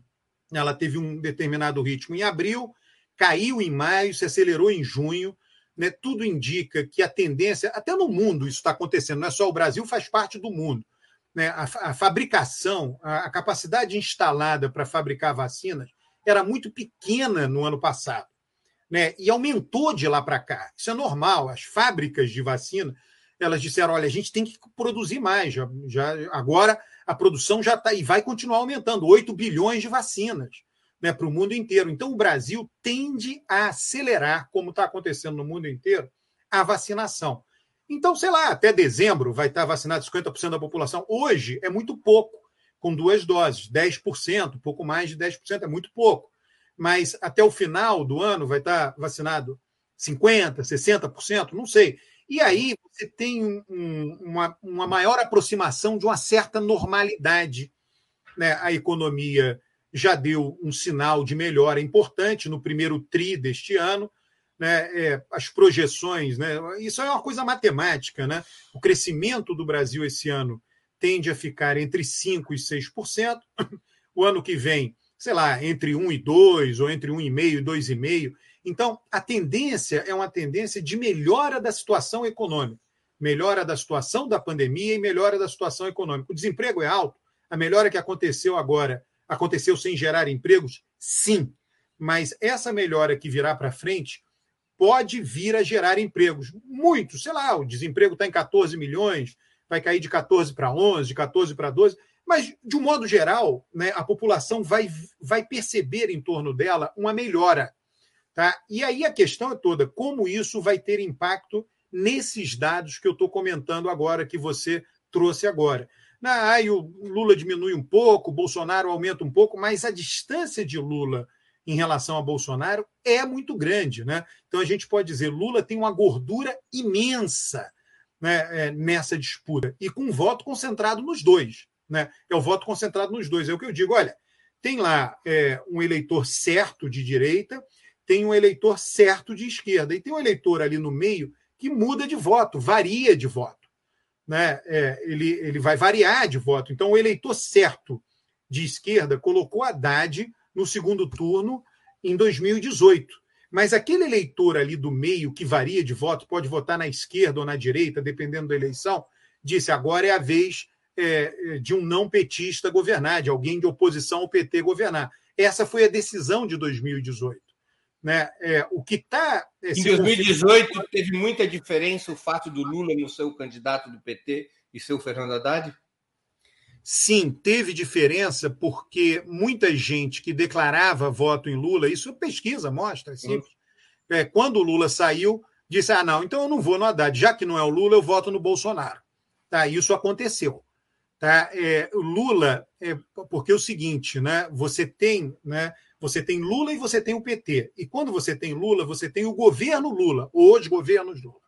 ela teve um determinado ritmo em abril, caiu em maio, se acelerou em junho. Né? Tudo indica que a tendência, até no mundo isso está acontecendo, não é só o Brasil, faz parte do mundo. Né? A, a fabricação, a, a capacidade instalada para fabricar vacinas era muito pequena no ano passado. Né? E aumentou de lá para cá. Isso é normal. As fábricas de vacina elas disseram: olha, a gente tem que produzir mais. Já, já, agora a produção já está e vai continuar aumentando 8 bilhões de vacinas né, para o mundo inteiro. Então, o Brasil tende a acelerar, como está acontecendo no mundo inteiro, a vacinação. Então, sei lá, até dezembro vai estar vacinado 50% da população. Hoje é muito pouco, com duas doses, 10%, pouco mais de 10% é muito pouco. Mas até o final do ano vai estar vacinado 50%, 60%, não sei. E aí você tem um, uma, uma maior aproximação de uma certa normalidade. Né? A economia já deu um sinal de melhora importante no primeiro TRI deste ano. Né? É, as projeções, né? isso é uma coisa matemática. Né? O crescimento do Brasil esse ano tende a ficar entre 5% e 6%. O ano que vem, sei lá, entre 1 e 2, ou entre 1,5 e 2,5%. Então, a tendência é uma tendência de melhora da situação econômica, melhora da situação da pandemia e melhora da situação econômica. O desemprego é alto, a melhora que aconteceu agora aconteceu sem gerar empregos? Sim, mas essa melhora que virá para frente pode vir a gerar empregos. Muitos, sei lá, o desemprego está em 14 milhões, vai cair de 14 para 11, de 14 para 12, mas, de um modo geral, né, a população vai, vai perceber em torno dela uma melhora. Tá? E aí a questão é toda: como isso vai ter impacto nesses dados que eu estou comentando agora, que você trouxe agora? Ah, aí o Lula diminui um pouco, Bolsonaro aumenta um pouco, mas a distância de Lula em relação a Bolsonaro é muito grande. Né? Então a gente pode dizer Lula tem uma gordura imensa né, é, nessa disputa, e com voto concentrado nos dois. Né? É o voto concentrado nos dois. É o que eu digo: olha, tem lá é, um eleitor certo de direita tem um eleitor certo de esquerda. E tem um eleitor ali no meio que muda de voto, varia de voto. Né? É, ele, ele vai variar de voto. Então, o eleitor certo de esquerda colocou Haddad no segundo turno em 2018. Mas aquele eleitor ali do meio que varia de voto, pode votar na esquerda ou na direita, dependendo da eleição, disse agora é a vez é, de um não petista governar, de alguém de oposição ao PT governar. Essa foi a decisão de 2018. Né? É, o que está. É, em 2018, teve muita diferença o fato do Lula não ser o candidato do PT e ser o Fernando Haddad? Sim, teve diferença, porque muita gente que declarava voto em Lula, isso pesquisa mostra, é simples. É, quando o Lula saiu, disse: ah, não, então eu não vou no Haddad, já que não é o Lula, eu voto no Bolsonaro. Tá, isso aconteceu. Tá? É, Lula, é, porque é o seguinte, né? Você tem né, você tem Lula e você tem o PT. E quando você tem Lula, você tem o governo Lula, ou os governos Lula.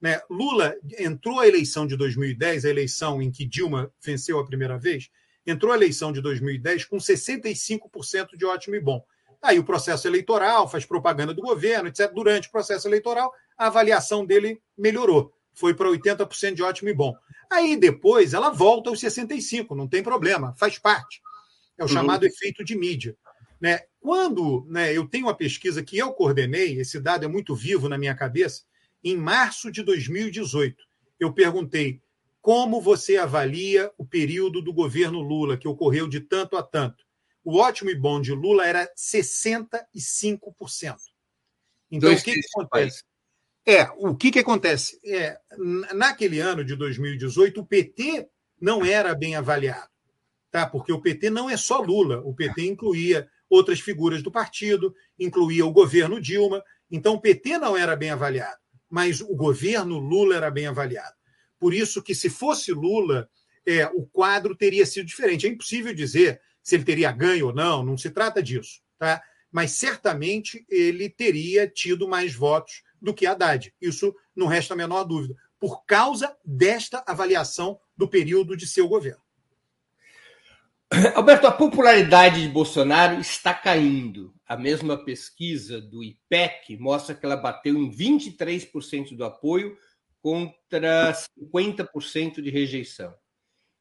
Né? Lula entrou a eleição de 2010, a eleição em que Dilma venceu a primeira vez, entrou a eleição de 2010 com 65% de ótimo e bom. Aí o processo eleitoral faz propaganda do governo, etc. Durante o processo eleitoral, a avaliação dele melhorou. Foi para 80% de ótimo e bom. Aí depois ela volta aos 65%, não tem problema, faz parte. É o uhum. chamado efeito de mídia. Né? Quando né, eu tenho uma pesquisa que eu coordenei, esse dado é muito vivo na minha cabeça, em março de 2018, eu perguntei como você avalia o período do governo Lula, que ocorreu de tanto a tanto. O ótimo e bom de Lula era 65%. Então, Dois o que, que acontece? É, o que, que acontece? É, naquele ano de 2018, o PT não era bem avaliado, tá? porque o PT não é só Lula, o PT incluía outras figuras do partido, incluía o governo Dilma, então o PT não era bem avaliado, mas o governo Lula era bem avaliado. Por isso que, se fosse Lula, é, o quadro teria sido diferente. É impossível dizer se ele teria ganho ou não, não se trata disso. Tá? Mas certamente ele teria tido mais votos do que Haddad. Isso não resta a menor dúvida, por causa desta avaliação do período de seu governo. Alberto, a popularidade de Bolsonaro está caindo. A mesma pesquisa do IPEC mostra que ela bateu em 23% do apoio contra 50% de rejeição.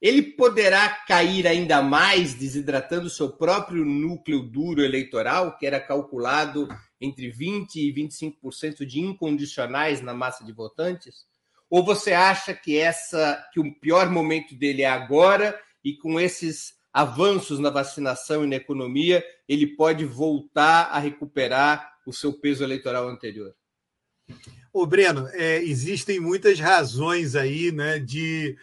Ele poderá cair ainda mais, desidratando seu próprio núcleo duro eleitoral, que era calculado entre 20% e 25% de incondicionais na massa de votantes? Ou você acha que essa que o pior momento dele é agora e com esses avanços na vacinação e na economia, ele pode voltar a recuperar o seu peso eleitoral anterior? Ô, Breno, é, existem muitas razões aí né, de,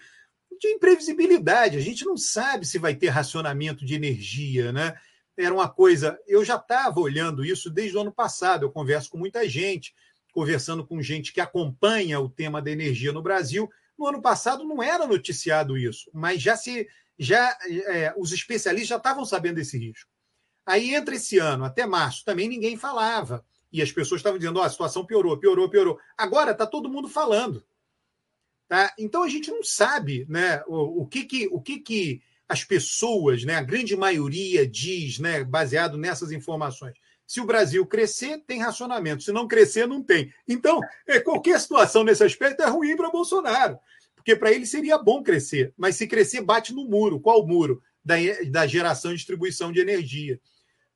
de imprevisibilidade. A gente não sabe se vai ter racionamento de energia, né? Era uma coisa. Eu já estava olhando isso desde o ano passado. Eu converso com muita gente, conversando com gente que acompanha o tema da energia no Brasil. No ano passado não era noticiado isso, mas já se já é, os especialistas já estavam sabendo desse risco. Aí entra esse ano, até março, também ninguém falava. E as pessoas estavam dizendo: oh, a situação piorou, piorou, piorou. Agora está todo mundo falando. Tá? Então a gente não sabe né, o, o, que, que, o que, que as pessoas, né, a grande maioria, diz, né, baseado nessas informações. Se o Brasil crescer, tem racionamento. Se não crescer, não tem. Então, é, qualquer situação nesse aspecto é ruim para Bolsonaro porque para ele seria bom crescer, mas se crescer, bate no muro. Qual muro? Da, da geração e distribuição de energia.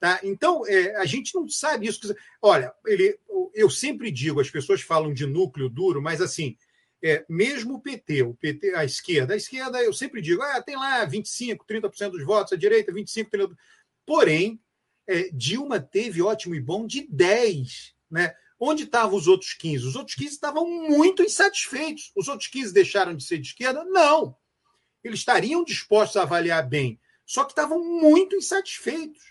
Tá? Então, é, a gente não sabe isso. Olha, ele, eu sempre digo, as pessoas falam de núcleo duro, mas assim, é, mesmo o PT, o PT, a esquerda, a esquerda, eu sempre digo, ah, tem lá 25, 30% dos votos, a direita, 25, 30%. Porém, é, Dilma teve ótimo e bom de 10, né? Onde estavam os outros 15? Os outros 15 estavam muito insatisfeitos. Os outros 15 deixaram de ser de esquerda? Não. Eles estariam dispostos a avaliar bem, só que estavam muito insatisfeitos.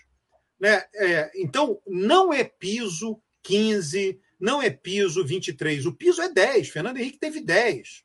Né? É, então, não é piso 15, não é piso 23. O piso é 10. Fernando Henrique teve 10.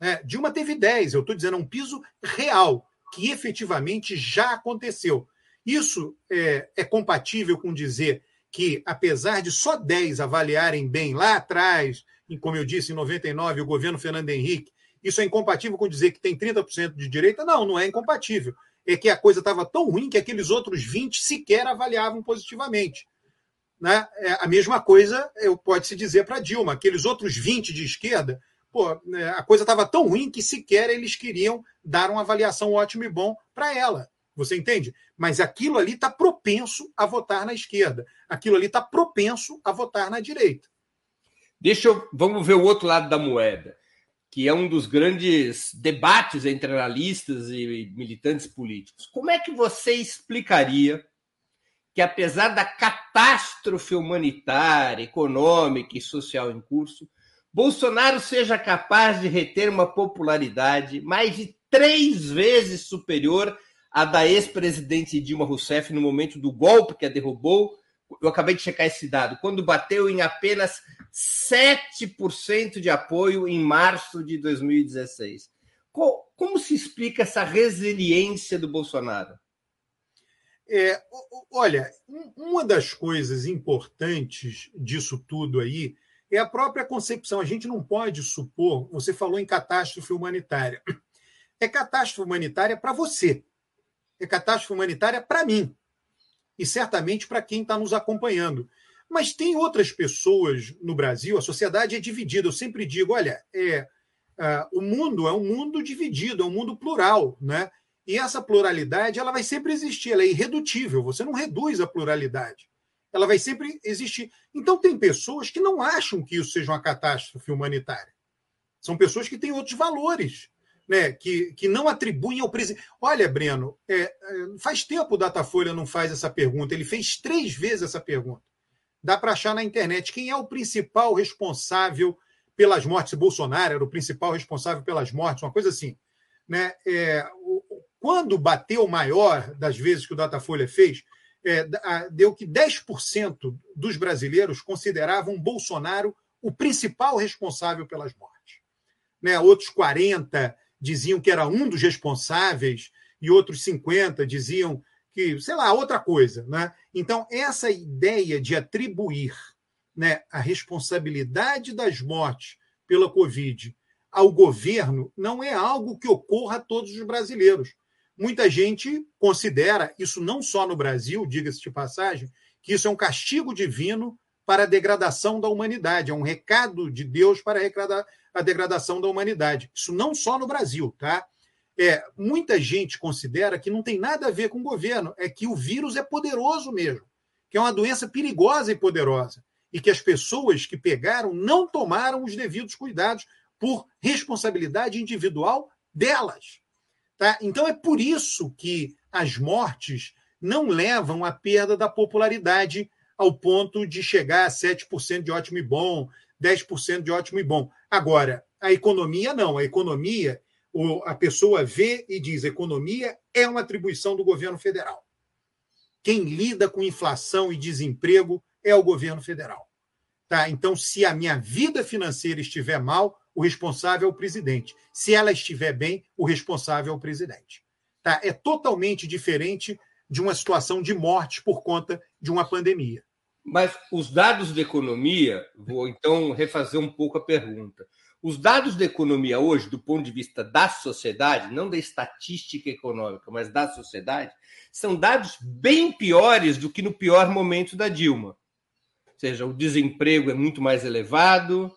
Né? Dilma teve 10. Eu estou dizendo, é um piso real, que efetivamente já aconteceu. Isso é, é compatível com dizer que, apesar de só 10 avaliarem bem lá atrás, como eu disse, em 99, o governo Fernando Henrique, isso é incompatível com dizer que tem 30% de direita? Não, não é incompatível. É que a coisa estava tão ruim que aqueles outros 20 sequer avaliavam positivamente. Né? É, a mesma coisa pode-se dizer para Dilma. Aqueles outros 20 de esquerda, pô, né, a coisa estava tão ruim que sequer eles queriam dar uma avaliação ótima e bom para ela. Você entende? Mas aquilo ali está propenso a votar na esquerda. Aquilo ali está propenso a votar na direita. Deixa eu. Vamos ver o outro lado da moeda, que é um dos grandes debates entre analistas e militantes políticos. Como é que você explicaria que, apesar da catástrofe humanitária, econômica e social em curso, Bolsonaro seja capaz de reter uma popularidade mais de três vezes superior a da ex-presidente Dilma Rousseff no momento do golpe que a derrubou. Eu acabei de checar esse dado, quando bateu em apenas 7% de apoio em março de 2016. Como se explica essa resiliência do Bolsonaro? É, olha, uma das coisas importantes disso tudo aí é a própria concepção. A gente não pode supor, você falou em catástrofe humanitária. É catástrofe humanitária para você é catástrofe humanitária para mim. e certamente para quem está nos acompanhando. Mas tem outras pessoas no Brasil, a sociedade é dividida. Eu sempre digo: olha, é, uh, o mundo é um mundo dividido, é um mundo plural. Né? E essa pluralidade ela vai sempre existir, ela é irredutível, você não reduz a pluralidade. Ela vai sempre existir. Então, tem pessoas que não acham que isso seja uma catástrofe humanitária. São pessoas que têm outros valores né, que, que não atribuem ao presidente. Olha, Breno, é, é, faz tempo o Datafolha não faz essa pergunta. Ele fez três vezes essa pergunta. Dá para achar na internet quem é o principal responsável pelas mortes. Bolsonaro era o principal responsável pelas mortes, uma coisa assim. Né? É, quando bateu maior das vezes que o Datafolha fez, é, deu que 10% dos brasileiros consideravam Bolsonaro o principal responsável pelas mortes. Né? Outros 40% diziam que era um dos responsáveis e outros 50 diziam que, sei lá, outra coisa. Né? Então, essa ideia de atribuir né, a responsabilidade das mortes pela Covid ao governo não é algo que ocorra a todos os brasileiros. Muita gente considera, isso não só no Brasil, diga-se de passagem, que isso é um castigo divino para a degradação da humanidade, é um recado de Deus para a degradação da humanidade. Isso não só no Brasil, tá? É, muita gente considera que não tem nada a ver com o governo, é que o vírus é poderoso mesmo, que é uma doença perigosa e poderosa, e que as pessoas que pegaram não tomaram os devidos cuidados por responsabilidade individual delas. Tá? Então é por isso que as mortes não levam à perda da popularidade ao ponto de chegar a 7% de ótimo e bom, 10% de ótimo e bom. Agora, a economia não. A economia, a pessoa vê e diz: economia é uma atribuição do governo federal. Quem lida com inflação e desemprego é o governo federal. Tá? Então, se a minha vida financeira estiver mal, o responsável é o presidente. Se ela estiver bem, o responsável é o presidente. Tá? É totalmente diferente de uma situação de morte por conta de uma pandemia. Mas os dados da economia, vou então refazer um pouco a pergunta. Os dados da economia hoje, do ponto de vista da sociedade, não da estatística econômica, mas da sociedade, são dados bem piores do que no pior momento da Dilma. Ou seja, o desemprego é muito mais elevado,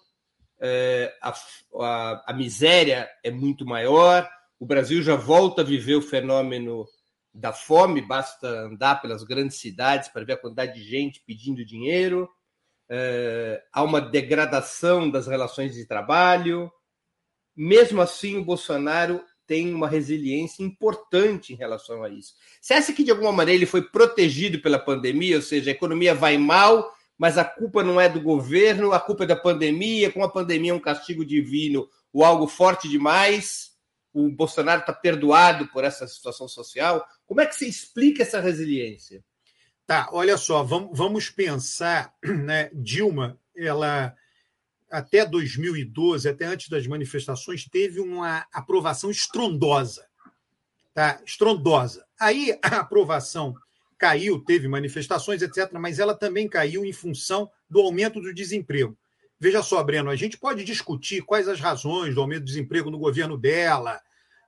é, a, a, a miséria é muito maior, o Brasil já volta a viver o fenômeno da fome, basta andar pelas grandes cidades para ver a quantidade de gente pedindo dinheiro. É, há uma degradação das relações de trabalho. Mesmo assim, o Bolsonaro tem uma resiliência importante em relação a isso. Você acha que, de alguma maneira, ele foi protegido pela pandemia? Ou seja, a economia vai mal, mas a culpa não é do governo, a culpa é da pandemia. Com a pandemia, é um castigo divino ou algo forte demais o Bolsonaro está perdoado por essa situação social. Como é que se explica essa resiliência? Tá, olha só, vamos, vamos pensar, né? Dilma, ela até 2012, até antes das manifestações, teve uma aprovação estrondosa. Tá? Estrondosa. Aí a aprovação caiu, teve manifestações, etc., mas ela também caiu em função do aumento do desemprego. Veja só, Breno, a gente pode discutir quais as razões do aumento do desemprego no governo dela,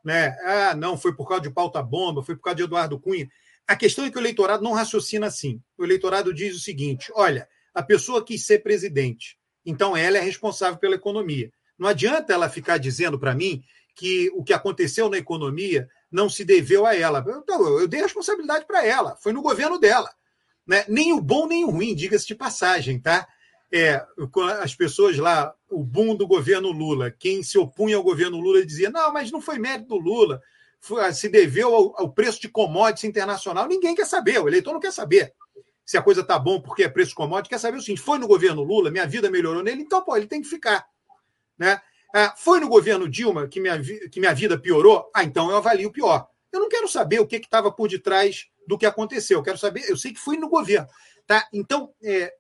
né? Ah, não, foi por causa de pauta-bomba, foi por causa de Eduardo Cunha. A questão é que o eleitorado não raciocina assim. O eleitorado diz o seguinte: olha, a pessoa quis ser presidente, então ela é responsável pela economia. Não adianta ela ficar dizendo para mim que o que aconteceu na economia não se deveu a ela. Então, eu dei a responsabilidade para ela, foi no governo dela. Né? Nem o bom nem o ruim, diga-se de passagem, tá? é, as pessoas lá, o boom do governo Lula, quem se opunha ao governo Lula dizia: não, mas não foi mérito do Lula, foi, se deveu ao, ao, preço de commodities internacional. Ninguém quer saber, o eleitor não quer saber se a coisa está bom porque é preço de commodities, quer saber o seguinte: foi no governo Lula, minha vida melhorou nele, então, pô, ele tem que ficar. Né? Ah, foi no governo Dilma que minha, que minha vida piorou? Ah, então eu avalio o pior. Eu não quero saber o que estava por detrás do que aconteceu. Eu quero saber, eu sei que foi no governo. Tá? Então, é,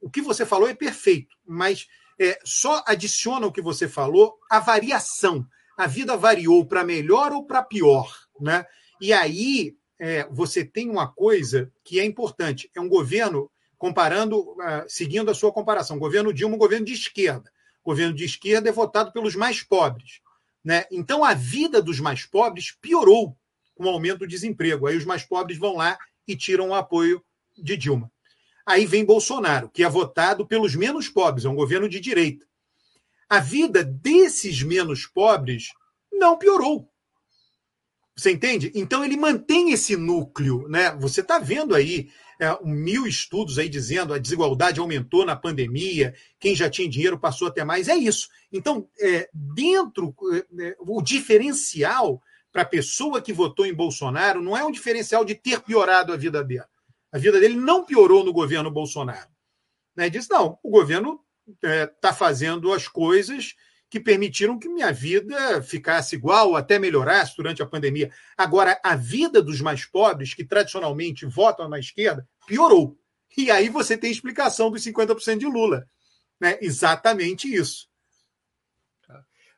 o que você falou é perfeito, mas é, só adiciona o que você falou a variação. A vida variou para melhor ou para pior, né? E aí é, você tem uma coisa que é importante: é um governo comparando, uh, seguindo a sua comparação, governo Dilma, um governo de esquerda. Governo de esquerda é votado pelos mais pobres, né? Então a vida dos mais pobres piorou com o aumento do desemprego. Aí os mais pobres vão lá e tiram o apoio de Dilma. Aí vem Bolsonaro, que é votado pelos menos pobres, é um governo de direita. A vida desses menos pobres não piorou. Você entende? Então ele mantém esse núcleo, né? Você está vendo aí é, mil estudos aí dizendo a desigualdade aumentou na pandemia, quem já tinha dinheiro passou a ter mais. É isso. Então, é, dentro, é, o diferencial para a pessoa que votou em Bolsonaro não é um diferencial de ter piorado a vida dela. A vida dele não piorou no governo Bolsonaro. Né? Diz, não, o governo está é, fazendo as coisas que permitiram que minha vida ficasse igual ou até melhorasse durante a pandemia. Agora, a vida dos mais pobres, que tradicionalmente votam na esquerda, piorou. E aí você tem explicação dos 50% de Lula. Né? Exatamente isso.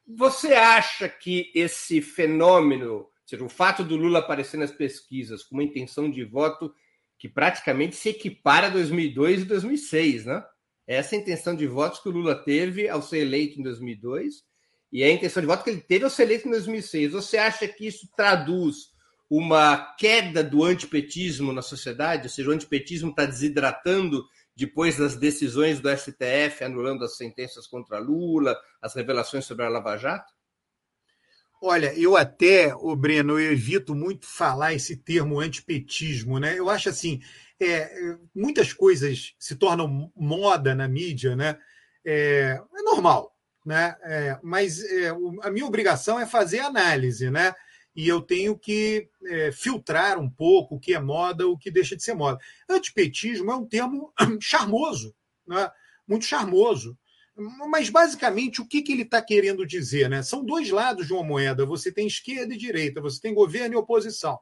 Você acha que esse fenômeno, seja, o fato do Lula aparecer nas pesquisas com uma intenção de voto que praticamente se equipara a 2002 e 2006, né? Essa é a intenção de votos que o Lula teve ao ser eleito em 2002 e é a intenção de voto que ele teve ao ser eleito em 2006. Você acha que isso traduz uma queda do antipetismo na sociedade? Ou seja, o antipetismo está desidratando depois das decisões do STF anulando as sentenças contra Lula, as revelações sobre a Lava Jato? Olha, eu até, o Breno, eu evito muito falar esse termo antipetismo, né? Eu acho assim, é, muitas coisas se tornam moda na mídia, né? É, é normal, né? É, mas é, a minha obrigação é fazer análise, né? E eu tenho que é, filtrar um pouco o que é moda, o que deixa de ser moda. Antipetismo é um termo charmoso, né? muito charmoso. Mas, basicamente, o que, que ele está querendo dizer? Né? São dois lados de uma moeda. Você tem esquerda e direita, você tem governo e oposição.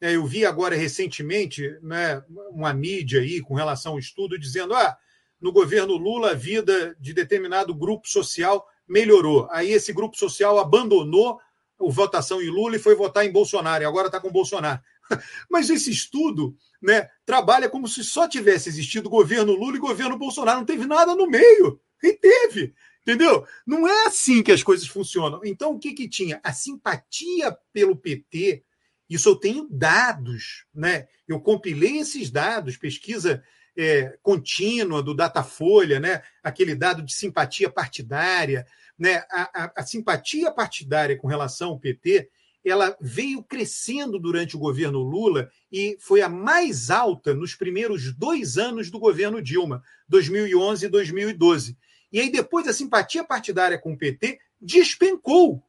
É, eu vi agora recentemente né, uma mídia aí com relação ao estudo dizendo: ah, no governo Lula a vida de determinado grupo social melhorou. Aí esse grupo social abandonou a votação em Lula e foi votar em Bolsonaro, e agora está com Bolsonaro. Mas esse estudo né, trabalha como se só tivesse existido governo Lula e governo Bolsonaro, não teve nada no meio. E teve, entendeu? Não é assim que as coisas funcionam. Então, o que, que tinha? A simpatia pelo PT isso eu tenho dados, né? Eu compilei esses dados, pesquisa é, contínua do Datafolha, né? Aquele dado de simpatia partidária, né? A, a, a simpatia partidária com relação ao PT, ela veio crescendo durante o governo Lula e foi a mais alta nos primeiros dois anos do governo Dilma, 2011 e 2012. E aí depois a simpatia partidária com o PT despencou.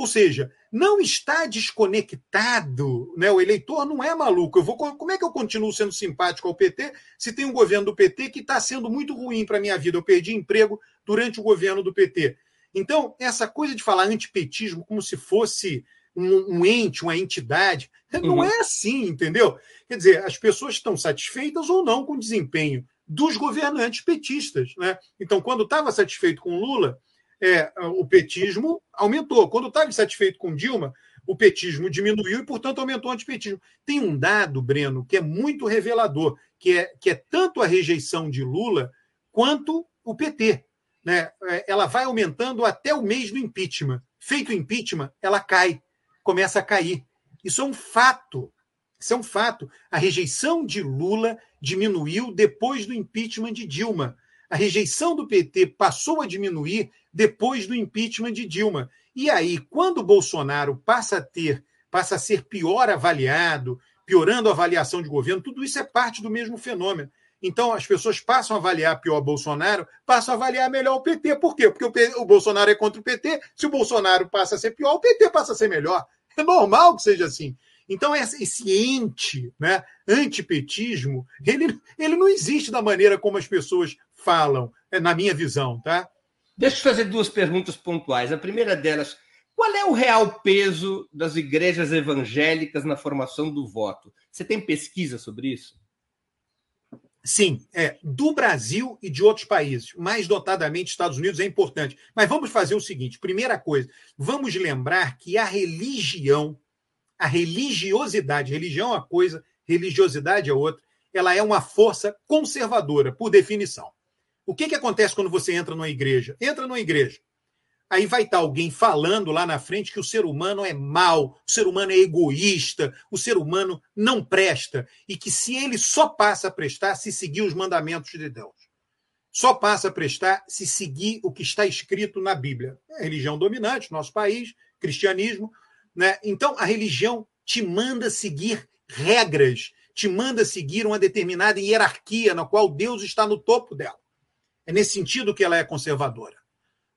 Ou seja, não está desconectado, né? O eleitor não é maluco. Eu vou, como é que eu continuo sendo simpático ao PT se tem um governo do PT que está sendo muito ruim para a minha vida? Eu perdi emprego durante o governo do PT. Então, essa coisa de falar antipetismo como se fosse um, um ente, uma entidade, não uhum. é assim, entendeu? Quer dizer, as pessoas estão satisfeitas ou não com o desempenho dos governantes petistas. Né? Então, quando estava satisfeito com Lula, é, o petismo aumentou. Quando estava insatisfeito com Dilma, o petismo diminuiu e, portanto, aumentou o antipetismo. Tem um dado, Breno, que é muito revelador, que é, que é tanto a rejeição de Lula quanto o PT. Né? É, ela vai aumentando até o mês do impeachment. Feito o impeachment, ela cai, começa a cair. Isso é um fato. Isso é um fato. A rejeição de Lula diminuiu depois do impeachment de Dilma. A rejeição do PT passou a diminuir depois do impeachment de Dilma. E aí, quando o Bolsonaro passa a ter, passa a ser pior avaliado, piorando a avaliação de governo, tudo isso é parte do mesmo fenômeno. Então, as pessoas passam a avaliar pior Bolsonaro, passam a avaliar melhor o PT. Por quê? Porque o, o Bolsonaro é contra o PT. Se o Bolsonaro passa a ser pior, o PT passa a ser melhor. É normal que seja assim. Então, esse ente, né, antipetismo, ele, ele não existe da maneira como as pessoas falam, é, na minha visão, tá? Deixa eu fazer duas perguntas pontuais. A primeira delas, qual é o real peso das igrejas evangélicas na formação do voto? Você tem pesquisa sobre isso? Sim, é do Brasil e de outros países, mais notadamente Estados Unidos é importante. Mas vamos fazer o seguinte: primeira coisa, vamos lembrar que a religião a religiosidade, religião é uma coisa, religiosidade é outra, ela é uma força conservadora, por definição. O que, que acontece quando você entra numa igreja? Entra numa igreja. Aí vai estar alguém falando lá na frente que o ser humano é mau, o ser humano é egoísta, o ser humano não presta, e que se ele só passa a prestar se seguir os mandamentos de Deus. Só passa a prestar se seguir o que está escrito na Bíblia. É a religião dominante, nosso país, cristianismo. Né? Então, a religião te manda seguir regras, te manda seguir uma determinada hierarquia na qual Deus está no topo dela. É nesse sentido que ela é conservadora.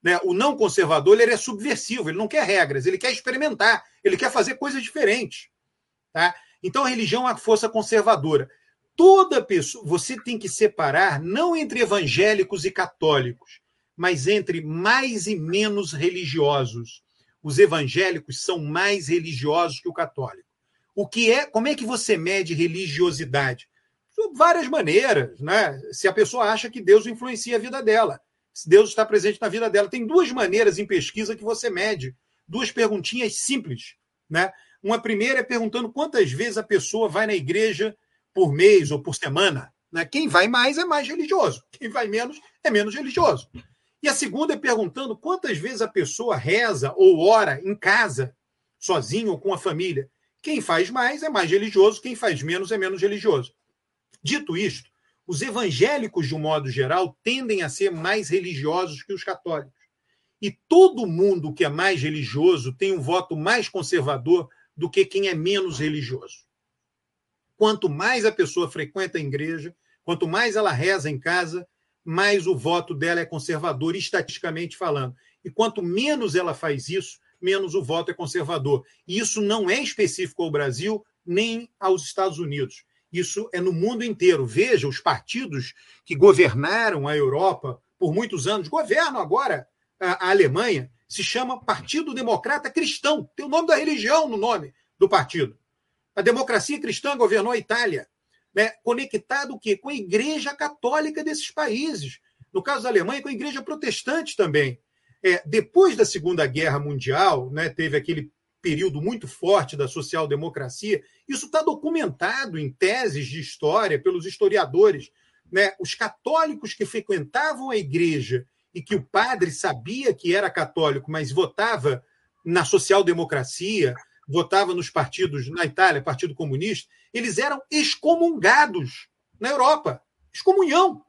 Né? O não conservador ele é subversivo, ele não quer regras, ele quer experimentar, ele quer fazer coisas diferentes. Tá? Então a religião é uma força conservadora. Toda pessoa, você tem que separar não entre evangélicos e católicos, mas entre mais e menos religiosos. Os evangélicos são mais religiosos que o católico. O que é, como é que você mede religiosidade? Várias maneiras, né? Se a pessoa acha que Deus influencia a vida dela se Deus está presente na vida dela. Tem duas maneiras em pesquisa que você mede, duas perguntinhas simples. Né? Uma primeira é perguntando quantas vezes a pessoa vai na igreja por mês ou por semana. Né? Quem vai mais é mais religioso, quem vai menos é menos religioso. E a segunda é perguntando quantas vezes a pessoa reza ou ora em casa, sozinho ou com a família. Quem faz mais é mais religioso, quem faz menos é menos religioso. Dito isto, os evangélicos, de um modo geral, tendem a ser mais religiosos que os católicos. E todo mundo que é mais religioso tem um voto mais conservador do que quem é menos religioso. Quanto mais a pessoa frequenta a igreja, quanto mais ela reza em casa, mais o voto dela é conservador, estatisticamente falando. E quanto menos ela faz isso, menos o voto é conservador. E isso não é específico ao Brasil nem aos Estados Unidos. Isso é no mundo inteiro. Veja, os partidos que governaram a Europa por muitos anos, governam agora a, a Alemanha, se chama Partido Democrata Cristão. Tem o nome da religião no nome do partido. A democracia cristã governou a Itália, né, conectado o quê? com a igreja católica desses países. No caso da Alemanha, com a igreja protestante também. É, depois da Segunda Guerra Mundial, né, teve aquele período muito forte da social-democracia. Isso está documentado em teses de história pelos historiadores. Né? Os católicos que frequentavam a igreja e que o padre sabia que era católico, mas votava na social-democracia, votava nos partidos, na Itália, Partido Comunista, eles eram excomungados na Europa. Excomunhão.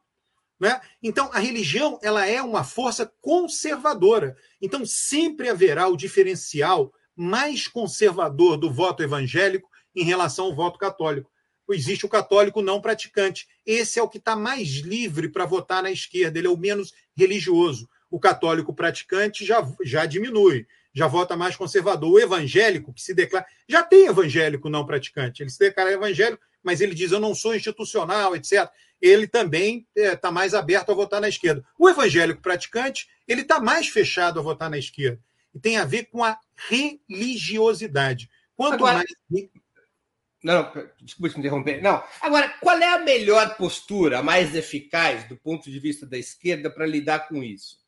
Né? Então, a religião ela é uma força conservadora. Então, sempre haverá o diferencial mais conservador do voto evangélico em relação ao voto católico. Existe o católico não praticante. Esse é o que está mais livre para votar na esquerda, ele é o menos religioso. O católico praticante já, já diminui, já vota mais conservador. O evangélico, que se declara. Já tem evangélico não praticante, ele se declara evangélico, mas ele diz: eu não sou institucional, etc. Ele também está é, tá mais aberto a votar na esquerda. O evangélico praticante, ele está mais fechado a votar na esquerda e tem a ver com a religiosidade. Quanto Agora... mais. Não, desculpa te interromper. Não. Agora, qual é a melhor postura, a mais eficaz do ponto de vista da esquerda para lidar com isso?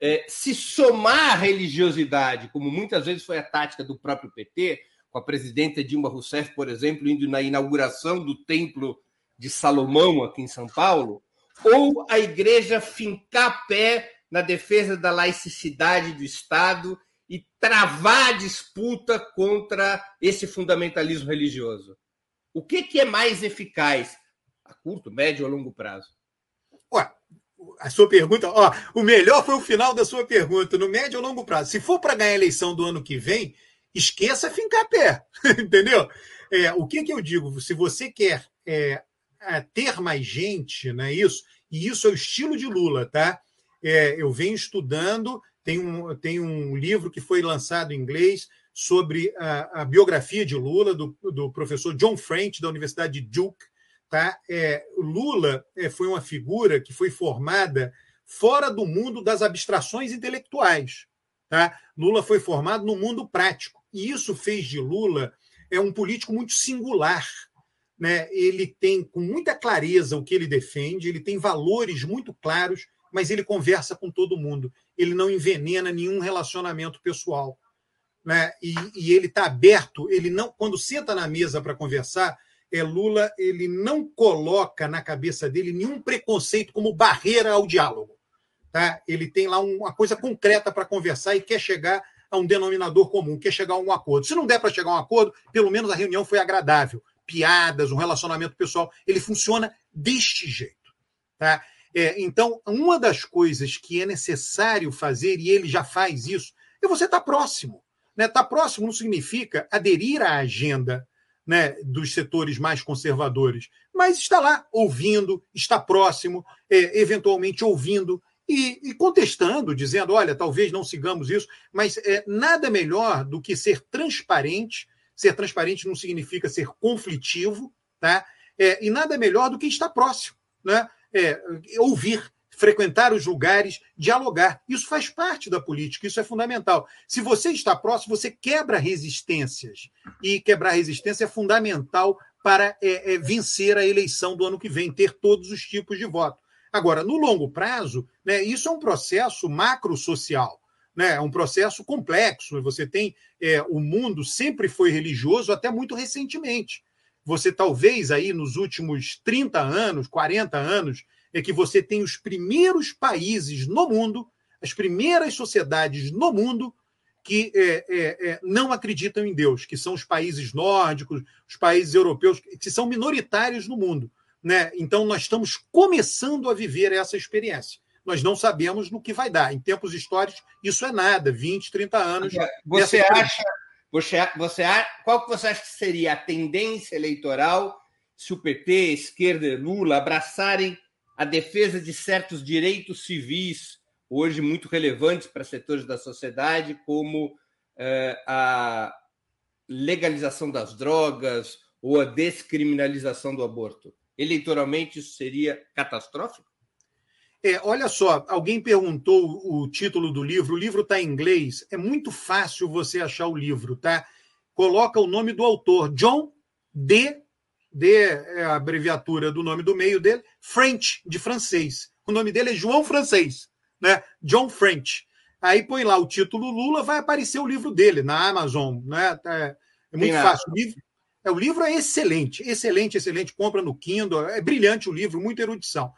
É, se somar a religiosidade, como muitas vezes foi a tática do próprio PT, com a presidenta Dilma Rousseff, por exemplo, indo na inauguração do Templo de Salomão aqui em São Paulo, ou a igreja fincar pé na defesa da laicidade do Estado e travar a disputa contra esse fundamentalismo religioso? O que, que é mais eficaz a curto, médio ou longo prazo? Ué, a sua pergunta, ó, o melhor foi o final da sua pergunta, no médio ou longo prazo. Se for para ganhar a eleição do ano que vem, esqueça fincar pé, entendeu? É, o que, que eu digo? Se você quer é, ter mais gente, não é isso? E isso é o estilo de Lula, tá? É, eu venho estudando, tem um, tem um livro que foi lançado em inglês sobre a, a biografia de Lula, do, do, professor John French, da Universidade de Duke. Tá? É, Lula é, foi uma figura que foi formada fora do mundo das abstrações intelectuais. Tá? Lula foi formado no mundo prático. E isso fez de Lula é um político muito singular. Né? Ele tem com muita clareza o que ele defende, ele tem valores muito claros mas ele conversa com todo mundo. Ele não envenena nenhum relacionamento pessoal. Né? E, e ele está aberto, ele não, quando senta na mesa para conversar, é Lula, ele não coloca na cabeça dele nenhum preconceito como barreira ao diálogo. tá? ele tem lá uma coisa concreta para conversar e quer chegar a um denominador comum, quer chegar a um acordo. Se não der para chegar a um acordo, pelo menos a reunião foi agradável. Piadas, um relacionamento pessoal, ele funciona deste jeito. Tá? É, então, uma das coisas que é necessário fazer, e ele já faz isso, é você estar tá próximo. Estar né? Tá próximo não significa aderir à agenda né, dos setores mais conservadores, mas está lá ouvindo, está próximo, é, eventualmente ouvindo e, e, contestando, dizendo: olha, talvez não sigamos isso, mas é, nada melhor do que ser transparente. Ser transparente não significa ser conflitivo, tá? É, e nada melhor do que estar próximo, né? É, ouvir, frequentar os lugares, dialogar. Isso faz parte da política, isso é fundamental. Se você está próximo, você quebra resistências. E quebrar resistência é fundamental para é, é, vencer a eleição do ano que vem, ter todos os tipos de voto. Agora, no longo prazo, né, isso é um processo macro-social. Né, é um processo complexo. Você tem é, o mundo sempre foi religioso até muito recentemente. Você talvez aí nos últimos 30 anos, 40 anos, é que você tem os primeiros países no mundo, as primeiras sociedades no mundo que é, é, é, não acreditam em Deus, que são os países nórdicos, os países europeus, que são minoritários no mundo. Né? Então, nós estamos começando a viver essa experiência. Nós não sabemos no que vai dar. Em tempos históricos, isso é nada, 20, 30 anos. Você acha, você, você, qual que você acha que seria a tendência eleitoral se o PT, esquerda e Lula abraçarem a defesa de certos direitos civis hoje muito relevantes para setores da sociedade, como é, a legalização das drogas ou a descriminalização do aborto. Eleitoralmente, isso seria catastrófico? É, olha só, alguém perguntou o título do livro. O livro está em inglês. É muito fácil você achar o livro, tá? Coloca o nome do autor, John D. D é a abreviatura do nome do meio dele, French, de francês. O nome dele é João Francês né? John French. Aí põe lá o título Lula, vai aparecer o livro dele na Amazon, né? É, é muito fácil. O livro, é, o livro é excelente, excelente, excelente. Compra no Kindle, é brilhante o livro, muita erudição.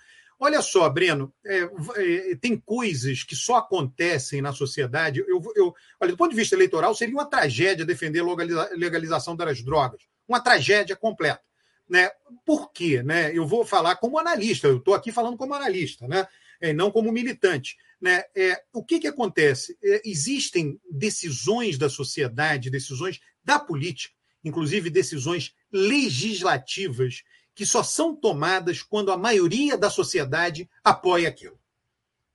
Olha só, Breno, é, é, tem coisas que só acontecem na sociedade. Eu, eu, olha, do ponto de vista eleitoral, seria uma tragédia defender a legalização das drogas. Uma tragédia completa. Né? Por quê? Né? Eu vou falar como analista, eu estou aqui falando como analista. Né? é, não como militante. Né? É, o que, que acontece? É, existem decisões da sociedade, decisões da política, inclusive decisões legislativas, que só são tomadas quando a maioria da sociedade apoia aquilo.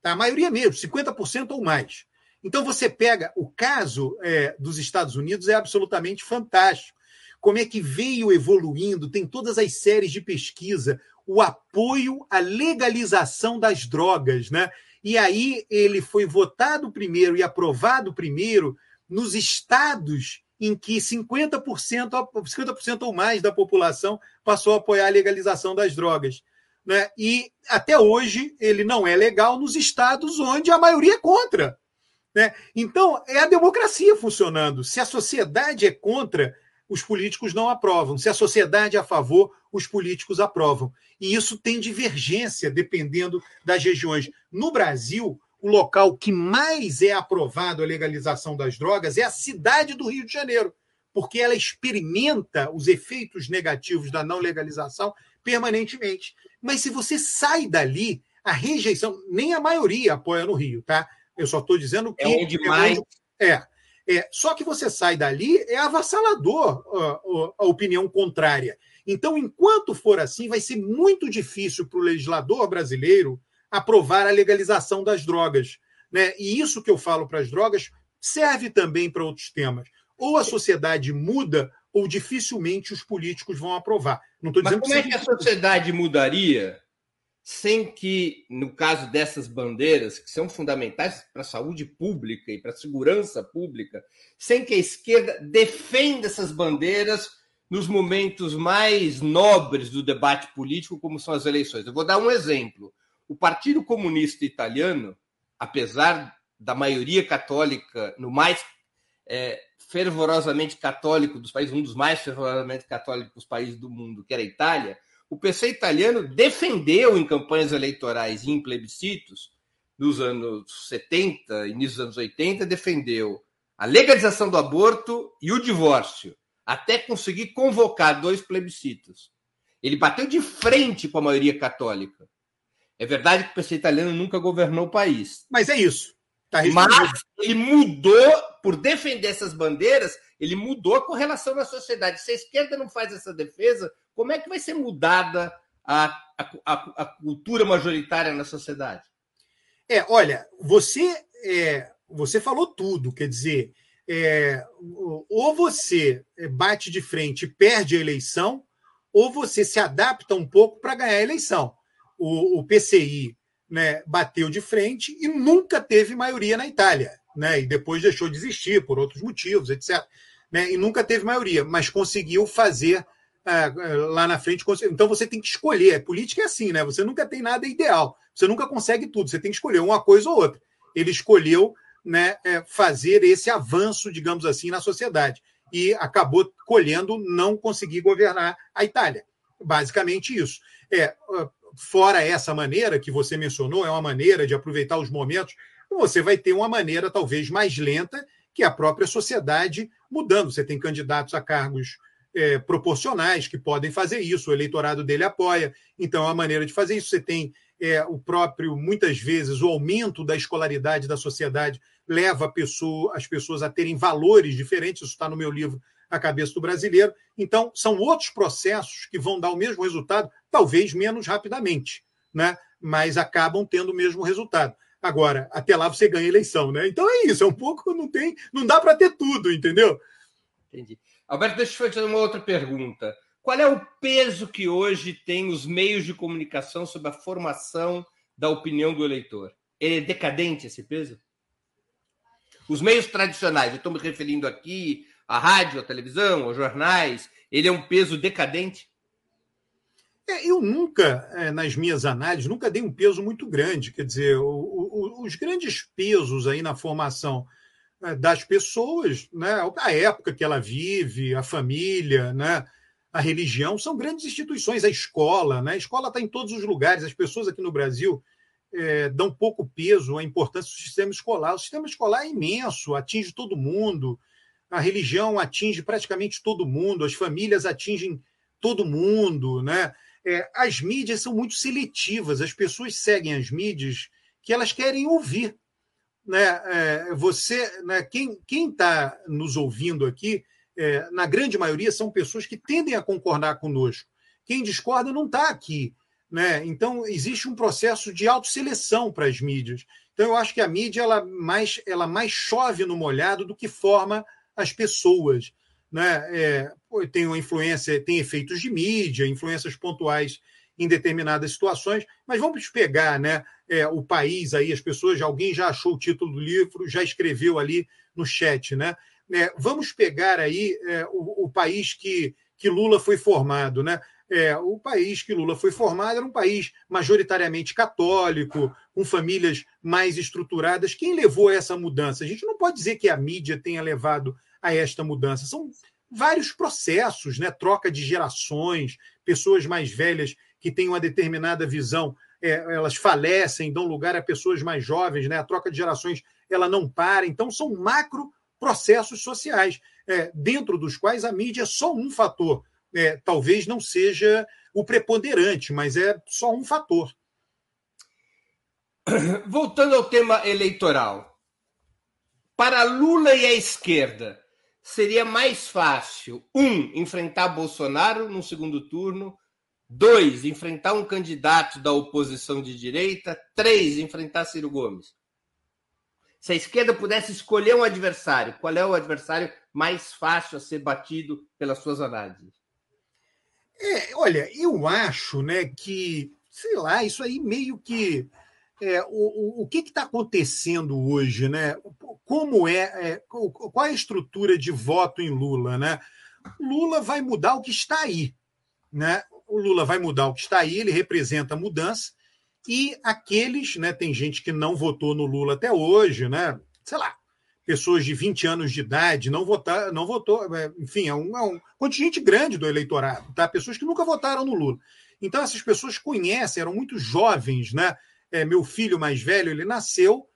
Tá? A maioria mesmo, 50% ou mais. Então você pega o caso é, dos Estados Unidos, é absolutamente fantástico. Como é que veio evoluindo, tem todas as séries de pesquisa, o apoio à legalização das drogas, né? E aí ele foi votado primeiro e aprovado primeiro nos estados em que 50%, 50% ou mais da população passou a apoiar a legalização das drogas. Né? E até hoje ele não é legal nos estados onde a maioria é contra. Né? Então, é a democracia funcionando. Se a sociedade é contra, os políticos não aprovam. Se a sociedade é a favor, os políticos aprovam. E isso tem divergência dependendo das regiões. No Brasil, o local que mais é aprovado a legalização das drogas é a cidade do Rio de Janeiro, porque ela experimenta os efeitos negativos da não legalização permanentemente. Mas se você sai dali, a rejeição, nem a maioria apoia no Rio, tá? Eu só estou dizendo que. É onde mais. É, é, só que você sai dali, é avassalador a, a opinião contrária. Então, enquanto for assim, vai ser muito difícil para o legislador brasileiro aprovar a legalização das drogas. Né? E isso que eu falo para as drogas serve também para outros temas. Ou a sociedade muda, ou dificilmente os políticos vão aprovar. Não Mas como que é que a sociedade mudaria sem que, no caso dessas bandeiras, que são fundamentais para a saúde pública e para a segurança pública, sem que a esquerda defenda essas bandeiras nos momentos mais nobres do debate político, como são as eleições. Eu vou dar um exemplo. O Partido Comunista Italiano, apesar da maioria católica, no mais é, fervorosamente católico dos países, um dos mais fervorosamente católicos países do mundo, que era a Itália, o PC italiano defendeu em campanhas eleitorais e em plebiscitos nos anos 70, início dos anos 80, defendeu a legalização do aborto e o divórcio, até conseguir convocar dois plebiscitos. Ele bateu de frente com a maioria católica. É verdade que o PC italiano nunca governou o país. Mas é isso. Tá Mas ele mudou, por defender essas bandeiras, ele mudou a correlação na sociedade. Se a esquerda não faz essa defesa, como é que vai ser mudada a, a, a cultura majoritária na sociedade? É, olha, você é, você falou tudo, quer dizer, é, ou você bate de frente e perde a eleição, ou você se adapta um pouco para ganhar a eleição. O, o PCI né, bateu de frente e nunca teve maioria na Itália, né, e depois deixou de existir por outros motivos, etc. Né, e nunca teve maioria, mas conseguiu fazer uh, lá na frente. Então você tem que escolher. A política é assim, né? Você nunca tem nada ideal, você nunca consegue tudo, você tem que escolher uma coisa ou outra. Ele escolheu né, é, fazer esse avanço, digamos assim, na sociedade. E acabou colhendo não conseguir governar a Itália. Basicamente isso. É, fora essa maneira que você mencionou, é uma maneira de aproveitar os momentos, você vai ter uma maneira talvez mais lenta, que é a própria sociedade mudando. Você tem candidatos a cargos é, proporcionais que podem fazer isso, o eleitorado dele apoia, então é uma maneira de fazer isso. Você tem é, o próprio, muitas vezes, o aumento da escolaridade da sociedade leva pessoa, as pessoas a terem valores diferentes, isso está no meu livro A Cabeça do Brasileiro. Então, são outros processos que vão dar o mesmo resultado, talvez menos rapidamente, né? mas acabam tendo o mesmo resultado. Agora, até lá você ganha eleição, né? Então é isso, é um pouco, não tem, não dá para ter tudo, entendeu? Entendi. Alberto, deixa eu fazer uma outra pergunta. Qual é o peso que hoje tem os meios de comunicação sobre a formação da opinião do eleitor? Ele é decadente esse peso? Os meios tradicionais, eu estou me referindo aqui à rádio, à televisão, aos jornais, ele é um peso decadente? É, eu nunca, é, nas minhas análises, nunca dei um peso muito grande. Quer dizer, o, o, os grandes pesos aí na formação é, das pessoas, né, a época que ela vive, a família, né, a religião, são grandes instituições, a escola, né? A escola está em todos os lugares. As pessoas aqui no Brasil é, dão pouco peso à importância do sistema escolar. O sistema escolar é imenso, atinge todo mundo. A religião atinge praticamente todo mundo, as famílias atingem todo mundo, né? É, as mídias são muito seletivas, as pessoas seguem as mídias que elas querem ouvir. Né? É, você, né, quem está nos ouvindo aqui é, na grande maioria, são pessoas que tendem a concordar conosco. Quem discorda não está aqui. Né? Então, existe um processo de autoseleção para as mídias. Então, eu acho que a mídia ela mais, ela mais chove no molhado do que forma as pessoas. Né? É, tem uma influência, tem efeitos de mídia, influências pontuais em determinadas situações, mas vamos pegar né, é, o país aí, as pessoas, alguém já achou o título do livro, já escreveu ali no chat, né? É, vamos pegar aí é, o, o, país que, que Lula foi formado, né? É, o país que Lula foi formado era um país majoritariamente católico, com famílias mais estruturadas. Quem levou a essa mudança? A gente não pode dizer que a mídia tenha levado a esta mudança. São vários processos, né? troca de gerações, pessoas mais velhas que têm uma determinada visão, é, elas falecem, dão lugar a pessoas mais jovens, né? a troca de gerações ela não para. Então, são macro processos sociais, é, dentro dos quais a mídia é só um fator. É, talvez não seja o preponderante, mas é só um fator. Voltando ao tema eleitoral. Para Lula e a esquerda, seria mais fácil, um, enfrentar Bolsonaro no segundo turno, dois, enfrentar um candidato da oposição de direita, três, enfrentar Ciro Gomes. Se a esquerda pudesse escolher um adversário, qual é o adversário mais fácil a ser batido pelas suas análises? É, olha, eu acho né, que, sei lá, isso aí meio que. É, o, o, que está acontecendo hoje, né? Como é, é, qual é a estrutura de voto em Lula, né? Lula vai mudar o que está aí, né? O Lula vai mudar o que está aí, ele representa a mudança, e aqueles, né, tem gente que não votou no Lula até hoje, né, sei lá, pessoas de 20 anos de idade não votar, não votou, é, enfim, é um, é um contingente grande do eleitorado, tá? Pessoas que nunca votaram no Lula. Então essas pessoas conhecem, eram muito jovens, né? É, meu filho mais velho, ele nasceu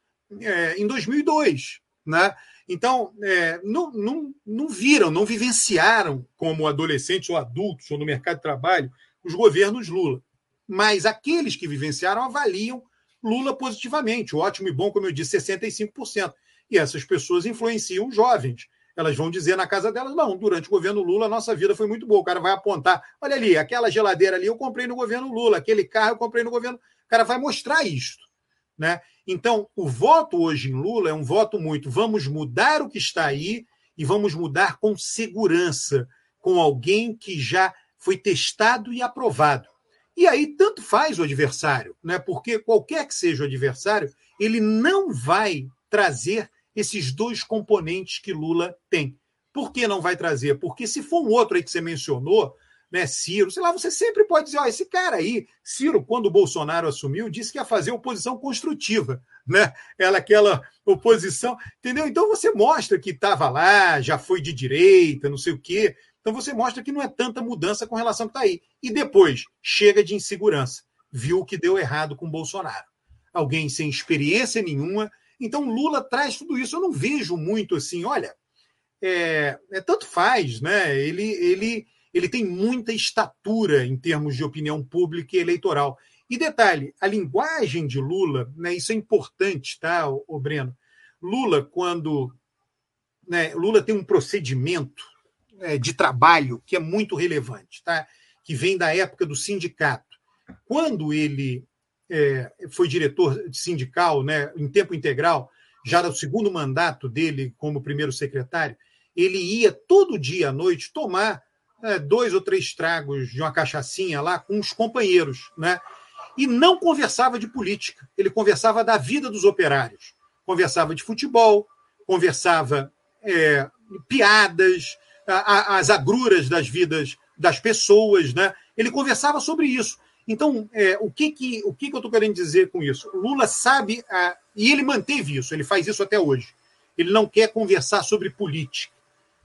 é, em 2002, né? Então, é, não, não, não viram, não vivenciaram como adolescentes ou adultos ou no mercado de trabalho os governos Lula. Mas aqueles que vivenciaram avaliam Lula positivamente. Ótimo e bom, como eu disse, 65%. E essas pessoas influenciam jovens. Elas vão dizer na casa delas: não, durante o governo Lula a nossa vida foi muito boa. O cara vai apontar: olha ali, aquela geladeira ali eu comprei no governo Lula, aquele carro eu comprei no governo. O cara vai mostrar isto. Né? Então, o voto hoje em Lula é um voto muito: vamos mudar o que está aí e vamos mudar com segurança, com alguém que já foi testado e aprovado. E aí, tanto faz o adversário, né? porque qualquer que seja o adversário, ele não vai trazer esses dois componentes que Lula tem. Por que não vai trazer? Porque se for um outro aí que você mencionou, né, Ciro, sei lá, você sempre pode dizer, ó, esse cara aí, Ciro, quando o Bolsonaro assumiu, disse que ia fazer oposição construtiva, né? Ela aquela oposição, entendeu? Então você mostra que estava lá, já foi de direita, não sei o quê. Então você mostra que não é tanta mudança com relação que está aí. E depois, chega de insegurança. Viu o que deu errado com o Bolsonaro. Alguém sem experiência nenhuma, então, Lula traz tudo isso. Eu não vejo muito assim, olha, é, é, tanto faz, né? Ele, ele, ele tem muita estatura em termos de opinião pública e eleitoral. E detalhe, a linguagem de Lula, né, isso é importante, tá, o, Breno? Lula, quando. Né, Lula tem um procedimento né, de trabalho que é muito relevante, tá? que vem da época do sindicato. Quando ele é, foi diretor sindical né, em tempo integral, já no segundo mandato dele como primeiro secretário, ele ia todo dia à noite tomar é, dois ou três tragos de uma cachaçinha lá com os companheiros, né? E não conversava de política, ele conversava da vida dos operários, conversava de futebol, conversava é, piadas, a, a, as agruras das vidas das pessoas, né? Ele conversava sobre isso. Então, é, o, que, que, o que, que eu estou querendo dizer com isso? Lula sabe, a, e ele manteve isso, ele faz isso até hoje. Ele não quer conversar sobre política.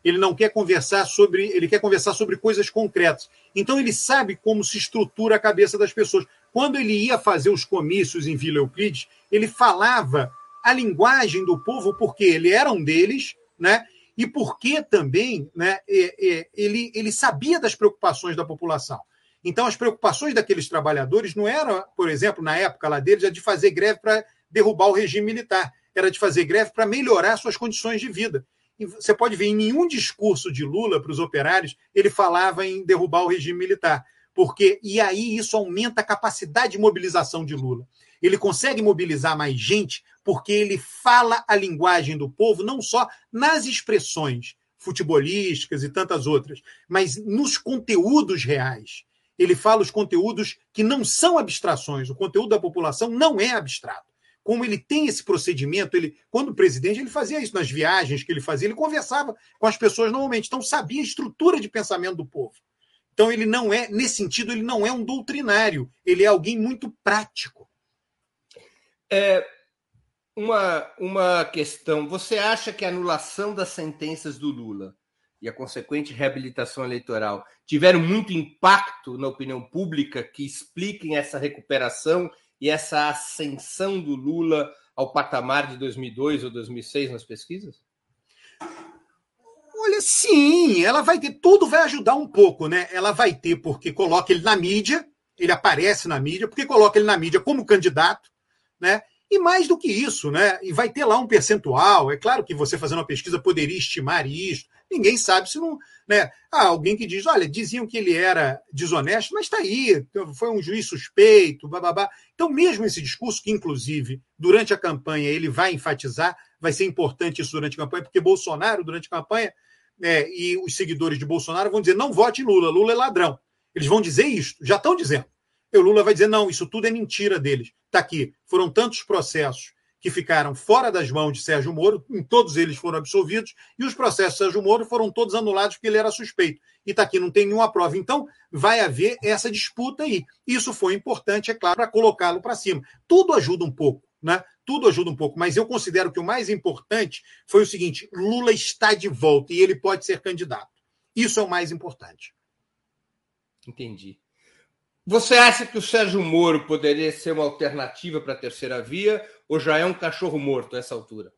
Ele não quer conversar sobre. Ele quer conversar sobre coisas concretas. Então ele sabe como se estrutura a cabeça das pessoas. Quando ele ia fazer os comícios em Vila Euclides, ele falava a linguagem do povo, porque ele era um deles, né? E porque também né, é, é, ele, ele sabia das preocupações da população. Então, as preocupações daqueles trabalhadores não eram, por exemplo, na época lá deles, de fazer greve para derrubar o regime militar, era de fazer greve para melhorar suas condições de vida. Você pode ver, em nenhum discurso de Lula para os operários, ele falava em derrubar o regime militar. Porque, e aí isso aumenta a capacidade de mobilização de Lula. Ele consegue mobilizar mais gente porque ele fala a linguagem do povo, não só nas expressões futebolísticas e tantas outras, mas nos conteúdos reais ele fala os conteúdos que não são abstrações. O conteúdo da população não é abstrato. Como ele tem esse procedimento, ele, quando presidente, ele fazia isso nas viagens que ele fazia, ele conversava com as pessoas normalmente, então sabia a estrutura de pensamento do povo. Então ele não é, nesse sentido, ele não é um doutrinário, ele é alguém muito prático. É, uma, uma questão. Você acha que a anulação das sentenças do Lula e a consequente reabilitação eleitoral tiveram muito impacto na opinião pública que expliquem essa recuperação e essa ascensão do Lula ao patamar de 2002 ou 2006 nas pesquisas? Olha, sim, ela vai ter, tudo vai ajudar um pouco, né? Ela vai ter porque coloca ele na mídia, ele aparece na mídia, porque coloca ele na mídia como candidato, né? E mais do que isso, né? E vai ter lá um percentual. É claro que você fazendo uma pesquisa poderia estimar isso, Ninguém sabe se não. Né? Ah, alguém que diz: olha, diziam que ele era desonesto, mas está aí, foi um juiz suspeito, bababá. Então, mesmo esse discurso, que inclusive durante a campanha ele vai enfatizar, vai ser importante isso durante a campanha, porque Bolsonaro, durante a campanha, né, e os seguidores de Bolsonaro vão dizer: não vote Lula, Lula é ladrão. Eles vão dizer isso, já estão dizendo. E o Lula vai dizer: não, isso tudo é mentira deles. Está aqui, foram tantos processos que ficaram fora das mãos de Sérgio Moro, todos eles foram absolvidos, e os processos de Sérgio Moro foram todos anulados porque ele era suspeito. E está aqui, não tem nenhuma prova. Então, vai haver essa disputa aí. Isso foi importante, é claro, para colocá-lo para cima. Tudo ajuda um pouco, né? Tudo ajuda um pouco, mas eu considero que o mais importante foi o seguinte: Lula está de volta e ele pode ser candidato. Isso é o mais importante. Entendi. Você acha que o Sérgio Moro poderia ser uma alternativa para a terceira via ou já é um cachorro morto a essa altura?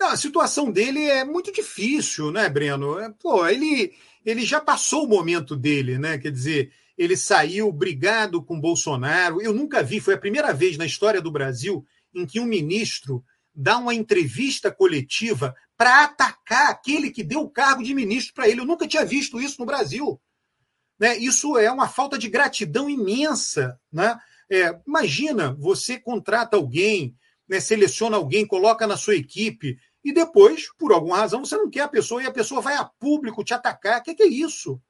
Não, a situação dele é muito difícil, né, Breno? É, pô, ele, ele já passou o momento dele, né? Quer dizer, ele saiu brigado com Bolsonaro. Eu nunca vi, foi a primeira vez na história do Brasil em que um ministro dá uma entrevista coletiva para atacar aquele que deu o cargo de ministro para ele. Eu nunca tinha visto isso no Brasil. Né? Isso é uma falta de gratidão imensa. Né? É, imagina, você contrata alguém, né, seleciona alguém, coloca na sua equipe, e depois, por alguma razão, você não quer a pessoa e a pessoa vai a público te atacar. O que, que é isso?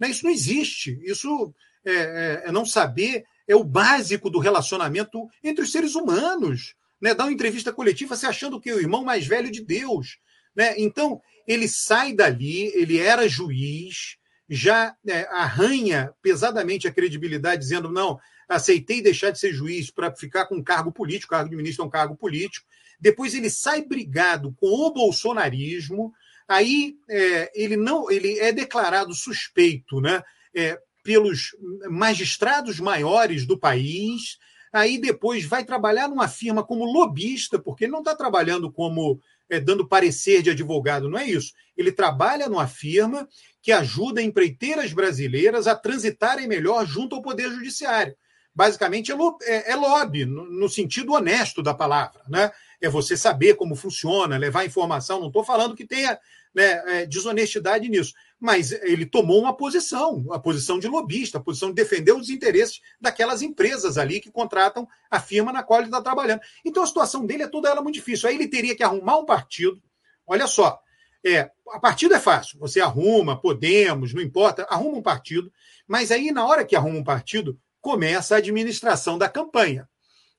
Né? Isso não existe. Isso é, é, é, não saber, é o básico do relacionamento entre os seres humanos. Né? Uma entrevista coletiva se achando que é o irmão mais velho de Deus. Né? Então, ele sai dali, ele era juiz, já é, arranha pesadamente a credibilidade, dizendo: não, aceitei deixar de ser juiz para ficar com um cargo político, o cargo de ministro é um cargo político. Depois ele sai brigado com o bolsonarismo, aí é, ele não ele é declarado suspeito né, é, pelos magistrados maiores do país, aí depois vai trabalhar numa firma como lobista, porque ele não está trabalhando como é, dando parecer de advogado, não é isso. Ele trabalha numa firma que ajuda empreiteiras brasileiras a transitarem melhor junto ao Poder Judiciário. Basicamente é, é, é lobby, no, no sentido honesto da palavra. Né? é você saber como funciona, levar informação. Não estou falando que tenha né, é, desonestidade nisso, mas ele tomou uma posição, a posição de lobista, a posição de defender os interesses daquelas empresas ali que contratam a firma na qual ele está trabalhando. Então a situação dele é toda ela muito difícil. Aí ele teria que arrumar um partido. Olha só, é, a partido é fácil, você arruma, podemos, não importa, arruma um partido, mas aí na hora que arruma um partido, começa a administração da campanha.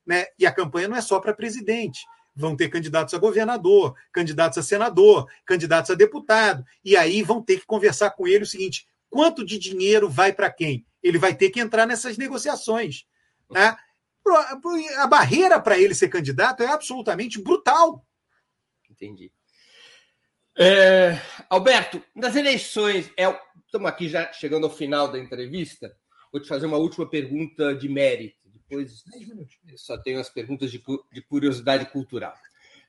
Né? E a campanha não é só para presidente vão ter candidatos a governador, candidatos a senador, candidatos a deputado. E aí vão ter que conversar com ele o seguinte: quanto de dinheiro vai para quem? Ele vai ter que entrar nessas negociações. Né? A barreira para ele ser candidato é absolutamente brutal. Entendi. É, Alberto, nas eleições, é, estamos aqui já chegando ao final da entrevista. Vou te fazer uma última pergunta de mérito depois só tenho as perguntas de, de curiosidade cultural.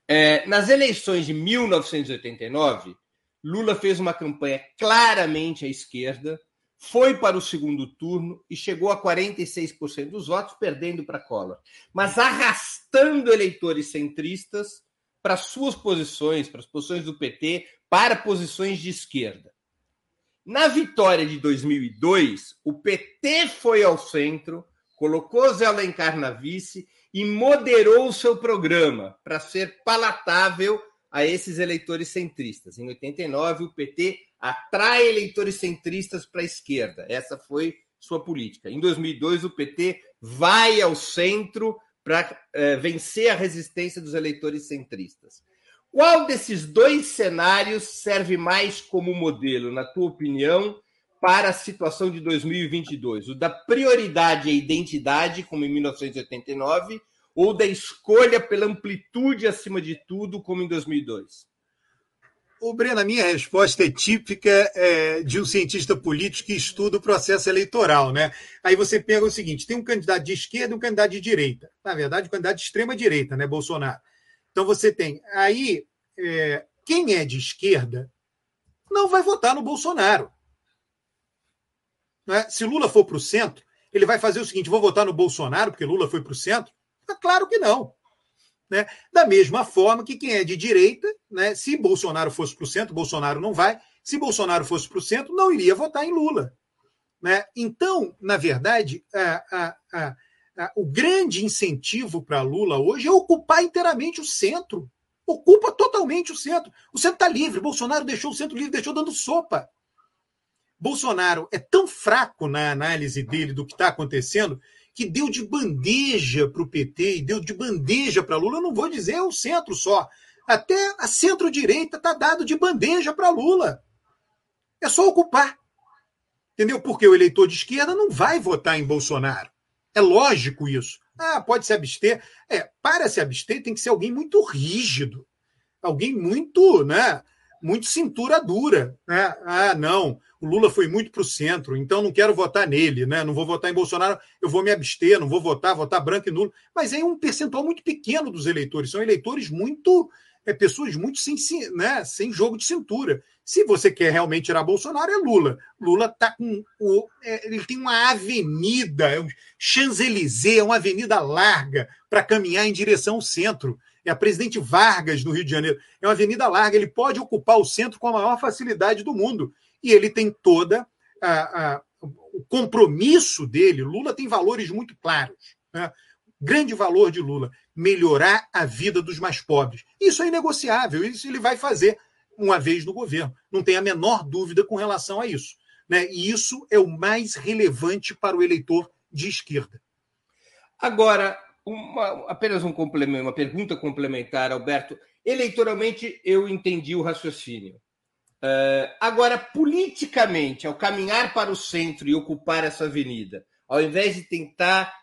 É, nas eleições de 1989, Lula fez uma campanha claramente à esquerda, foi para o segundo turno e chegou a 46% dos votos, perdendo para Collor, mas arrastando eleitores centristas para suas posições, para as posições do PT, para posições de esquerda. Na vitória de 2002, o PT foi ao centro, colocou Zé Alencar na vice e moderou o seu programa para ser palatável a esses eleitores centristas. Em 89, o PT atrai eleitores centristas para a esquerda. Essa foi sua política. Em 2002, o PT vai ao centro para eh, vencer a resistência dos eleitores centristas. Qual desses dois cenários serve mais como modelo, na tua opinião, para a situação de 2022? O da prioridade à identidade, como em 1989, ou da escolha pela amplitude acima de tudo, como em 2002? O Breno, a minha resposta é típica é, de um cientista político que estuda o processo eleitoral. Né? Aí você pega o seguinte: tem um candidato de esquerda e um candidato de direita. Na verdade, um candidato de extrema direita, né, Bolsonaro. Então você tem. Aí, é, quem é de esquerda não vai votar no Bolsonaro. Né? Se Lula for para o centro, ele vai fazer o seguinte: vou votar no Bolsonaro, porque Lula foi para o centro? É claro que não. Né? Da mesma forma que quem é de direita, né, se Bolsonaro fosse para o centro, Bolsonaro não vai. Se Bolsonaro fosse para o centro, não iria votar em Lula. Né? Então, na verdade, a, a, a, o grande incentivo para Lula hoje é ocupar inteiramente o centro. Ocupa totalmente o centro. O centro está livre. Bolsonaro deixou o centro livre, deixou dando sopa. Bolsonaro é tão fraco na análise dele do que está acontecendo que deu de bandeja para o PT e deu de bandeja para Lula. Eu não vou dizer o centro só. Até a centro-direita está dado de bandeja para Lula. É só ocupar. Entendeu? Porque o eleitor de esquerda não vai votar em Bolsonaro. É lógico isso. Ah, pode se abster. É, para se abster tem que ser alguém muito rígido. Alguém muito, né? Muito cintura dura. Né? Ah, não, o Lula foi muito para o centro, então não quero votar nele, né? não vou votar em Bolsonaro, eu vou me abster, não vou votar, votar branco e nulo. Mas é um percentual muito pequeno dos eleitores, são eleitores muito. É, pessoas muito sem, né, sem jogo de cintura. Se você quer realmente tirar Bolsonaro, é Lula. Lula tá com o, é, ele tem uma avenida, é um Champs-Élysées, uma avenida larga para caminhar em direção ao centro é a Presidente Vargas, no Rio de Janeiro. É uma avenida larga, ele pode ocupar o centro com a maior facilidade do mundo. E ele tem toda a, a, o compromisso dele. Lula tem valores muito claros. Né? Grande valor de Lula: melhorar a vida dos mais pobres. Isso é inegociável, isso ele vai fazer uma vez no governo. Não tem a menor dúvida com relação a isso. Né? E isso é o mais relevante para o eleitor de esquerda. Agora, uma, apenas um complemento, uma pergunta complementar, Alberto. Eleitoralmente, eu entendi o raciocínio. Uh, agora, politicamente, ao caminhar para o centro e ocupar essa avenida, ao invés de tentar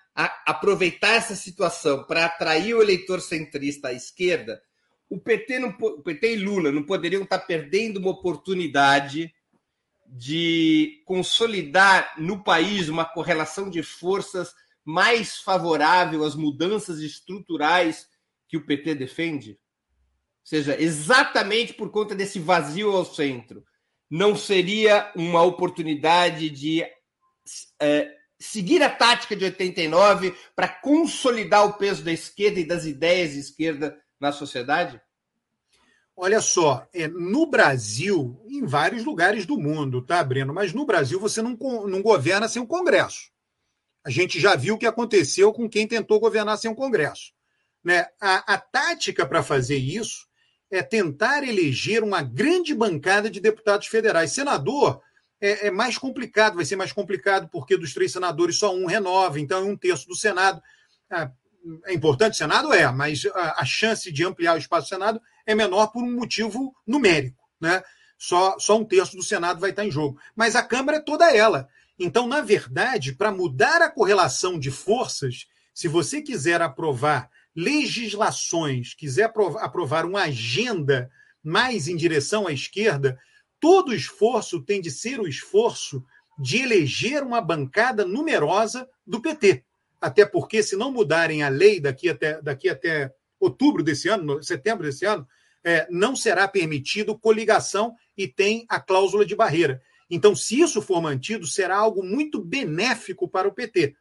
aproveitar essa situação para atrair o eleitor centrista à esquerda, o PT, não, o PT e Lula não poderiam estar perdendo uma oportunidade de consolidar no país uma correlação de forças mais favorável às mudanças estruturais que o PT defende? Ou seja, exatamente por conta desse vazio ao centro, não seria uma oportunidade de é, seguir a tática de 89 para consolidar o peso da esquerda e das ideias de esquerda na sociedade? Olha só, é, no Brasil, em vários lugares do mundo, tá, Breno? Mas no Brasil você não, não governa sem o Congresso. A gente já viu o que aconteceu com quem tentou governar sem um Congresso. Né? A, a tática para fazer isso é tentar eleger uma grande bancada de deputados federais. Senador é, é, mais complicado, vai ser mais complicado, porque dos três senadores só um renova, então é um terço do Senado. É, é importante o Senado? É, mas a, a, chance de ampliar o espaço do Senado é menor por um motivo numérico. Né? Só, só um terço do Senado vai estar em jogo. Mas a Câmara é toda ela. Então, na verdade, para mudar a correlação de forças, se você quiser aprovar legislações, quiser aprovar uma agenda mais em direção à esquerda, todo esforço tem de ser o esforço de eleger uma bancada numerosa do PT. Até porque, se não mudarem a lei daqui até, daqui até outubro desse ano, setembro desse ano, é, não será permitido coligação e tem a cláusula de barreira. Então, se isso for mantido, será algo muito benéfico para o PT.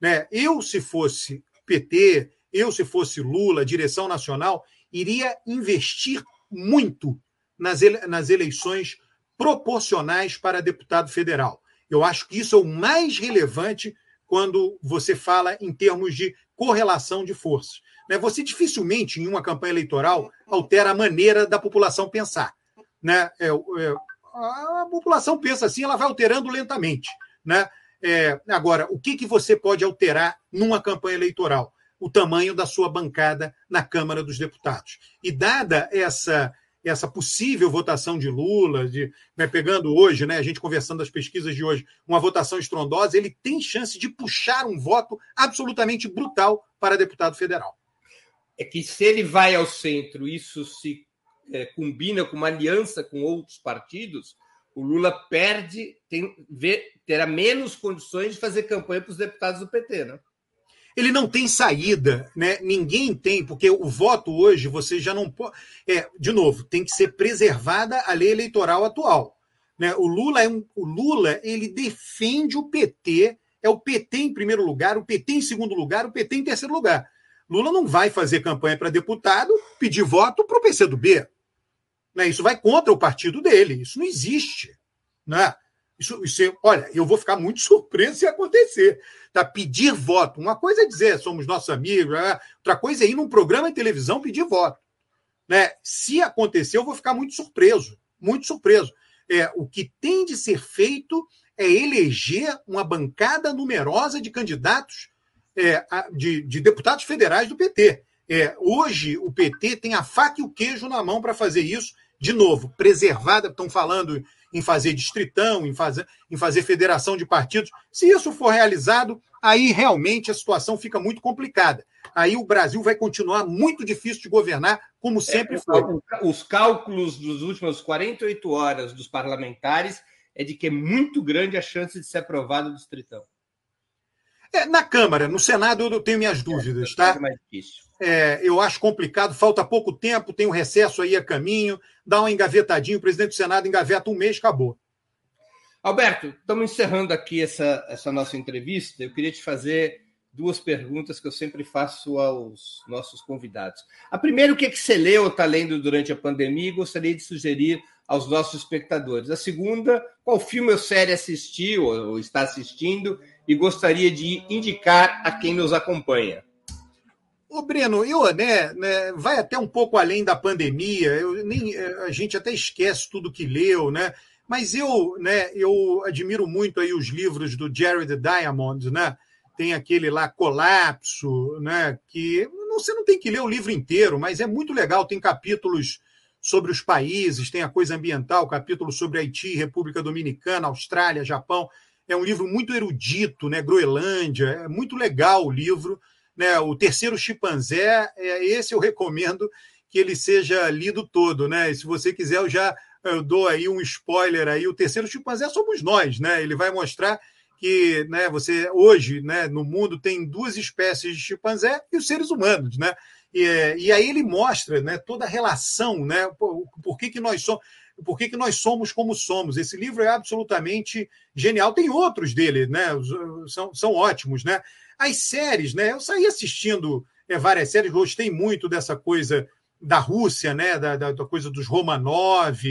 Né? Eu, se fosse PT, eu, se fosse Lula, direção nacional, iria investir muito nas, ele nas eleições proporcionais para deputado federal. Eu acho que isso é o mais relevante quando você fala em termos de correlação de forças. Né? Você dificilmente, em uma campanha eleitoral, altera a maneira da população pensar. Né? É, é, a população pensa assim, ela vai alterando lentamente. Né? É, agora, o que, que você pode alterar numa campanha eleitoral? O tamanho da sua bancada na Câmara dos Deputados. E dada essa essa possível votação de Lula, de, né, pegando hoje, né, a gente conversando das pesquisas de hoje, uma votação estrondosa, ele tem chance de puxar um voto absolutamente brutal para deputado federal. É que se ele vai ao centro, isso se é, combina com uma aliança com outros partidos, o Lula perde, tem, vê, terá menos condições de fazer campanha para os deputados do PT, né? Ele não tem saída, né? Ninguém tem, porque o voto hoje você já não pode. É, de novo, tem que ser preservada a lei eleitoral atual. Né? O Lula é um, o Lula ele defende o PT, é o PT em primeiro lugar, o PT em segundo lugar, o PT em terceiro lugar. Lula não vai fazer campanha para deputado, pedir voto para o PCdoB. Né? Isso vai contra o partido dele. Isso não existe. Né? Isso, isso, olha, eu vou ficar muito surpreso se acontecer. Tá? Pedir voto. Uma coisa é dizer somos nossos amigos, né? outra coisa é ir num programa de televisão pedir voto. Né? Se acontecer, eu vou ficar muito surpreso. Muito surpreso. É, o que tem de ser feito é eleger uma bancada numerosa de candidatos, é, de, de deputados federais do PT. É, hoje, o PT tem a faca e o queijo na mão para fazer isso de novo, preservada, estão falando em fazer distritão, em fazer, em fazer federação de partidos. Se isso for realizado, aí realmente a situação fica muito complicada. Aí o Brasil vai continuar muito difícil de governar, como é, sempre é, foi. Os cálculos dos últimos 48 horas dos parlamentares é de que é muito grande a chance de ser aprovado o distritão. É, na Câmara, no Senado eu tenho minhas dúvidas, tá? É mais difícil. É, eu acho complicado, falta pouco tempo, tem um recesso aí a caminho, dá um engavetadinho, o presidente do Senado engaveta um mês, acabou. Alberto, estamos encerrando aqui essa, essa nossa entrevista. Eu queria te fazer duas perguntas que eu sempre faço aos nossos convidados. A primeira, o que, é que você leu ou está lendo durante a pandemia e gostaria de sugerir aos nossos espectadores. A segunda, qual filme ou série assistiu ou está assistindo e gostaria de indicar a quem nos acompanha. Ô, Breno, eu, né, né, vai até um pouco além da pandemia, eu, nem, eh, a gente até esquece tudo que leu, né? Mas eu, né, eu admiro muito aí os livros do Jared Diamond, né? Tem aquele lá, Colapso, né? Que você não tem que ler o livro inteiro, mas é muito legal, tem capítulos sobre os países, tem a coisa ambiental, capítulo sobre Haiti, República Dominicana, Austrália, Japão. É um livro muito erudito, né? Groenlândia, é muito legal o livro. Né? O terceiro chimpanzé, é, esse eu recomendo que ele seja lido todo, né? E se você quiser, eu já eu dou aí um spoiler aí. O terceiro chimpanzé somos nós, né? Ele vai mostrar que né, você hoje né, no mundo tem duas espécies de chimpanzé e os seres humanos, né? E, e aí ele mostra né, toda a relação, né? Por, por que, que nós somos por que, que nós somos como somos. Esse livro é absolutamente genial. Tem outros dele, né? São, são ótimos, né? As séries, né? Eu saí assistindo é, várias séries, gostei muito dessa coisa da Rússia, né? Da, da, da, coisa dos Romanov,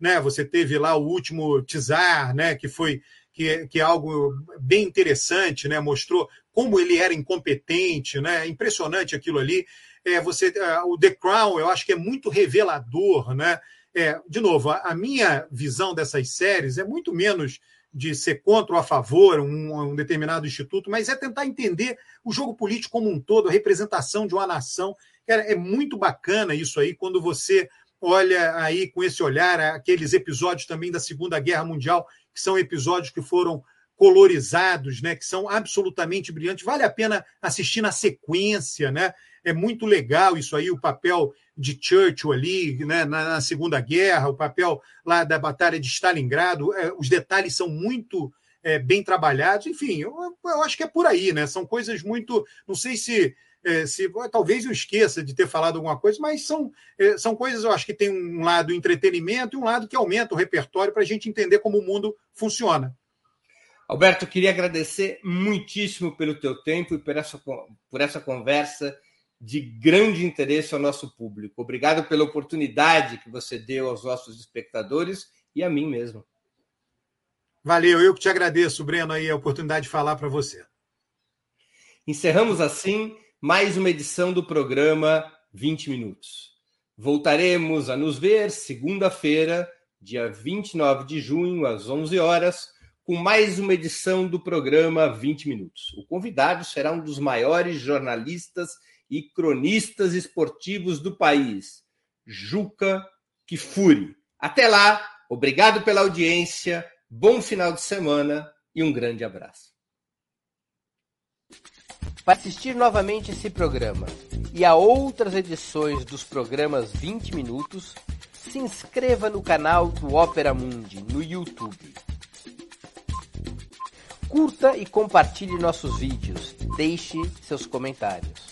né? Você teve lá o último Tsar, né? Que foi que, que é algo bem interessante, né? Mostrou como ele era incompetente, né? Impressionante aquilo ali. É, você, uh, o The Crown, eu acho que é muito revelador, né? É, de novo, a, a, minha visão dessas séries é muito menos de ser contra ou a favor um, um determinado instituto, mas é tentar entender o jogo político como um todo, a representação de uma nação. É, é muito bacana isso aí, quando você olha aí com esse olhar aqueles episódios também da Segunda Guerra Mundial, que são episódios que foram colorizados, né, que são absolutamente brilhantes. Vale a pena assistir na sequência, né? É muito legal isso aí, o papel de Churchill ali, né, na, na, Segunda Guerra, o papel lá da Batalha de Stalingrado, é, os detalhes são muito é, bem trabalhados. Enfim, eu, eu, acho que é por aí, né? São coisas muito. Não sei se. É, se talvez eu esqueça de ter falado alguma coisa, mas são, é, são coisas, eu acho que tem um lado entretenimento e um lado que aumenta o repertório para a gente entender como o mundo funciona. Alberto, queria agradecer muitíssimo pelo teu tempo e por essa, por essa conversa de grande interesse ao nosso público. Obrigado pela oportunidade que você deu aos nossos espectadores e a mim mesmo. Valeu, eu que te agradeço, Breno, aí a oportunidade de falar para você. Encerramos assim mais uma edição do programa 20 Minutos. Voltaremos a nos ver segunda-feira, dia 29 de junho, às 11 horas, com mais uma edição do programa 20 Minutos. O convidado será um dos maiores jornalistas e cronistas esportivos do país, Juca Kifuri. Até lá, obrigado pela audiência, bom final de semana e um grande abraço. Para assistir novamente esse programa e a outras edições dos programas 20 Minutos, se inscreva no canal do Opera Mundi no YouTube. Curta e compartilhe nossos vídeos. Deixe seus comentários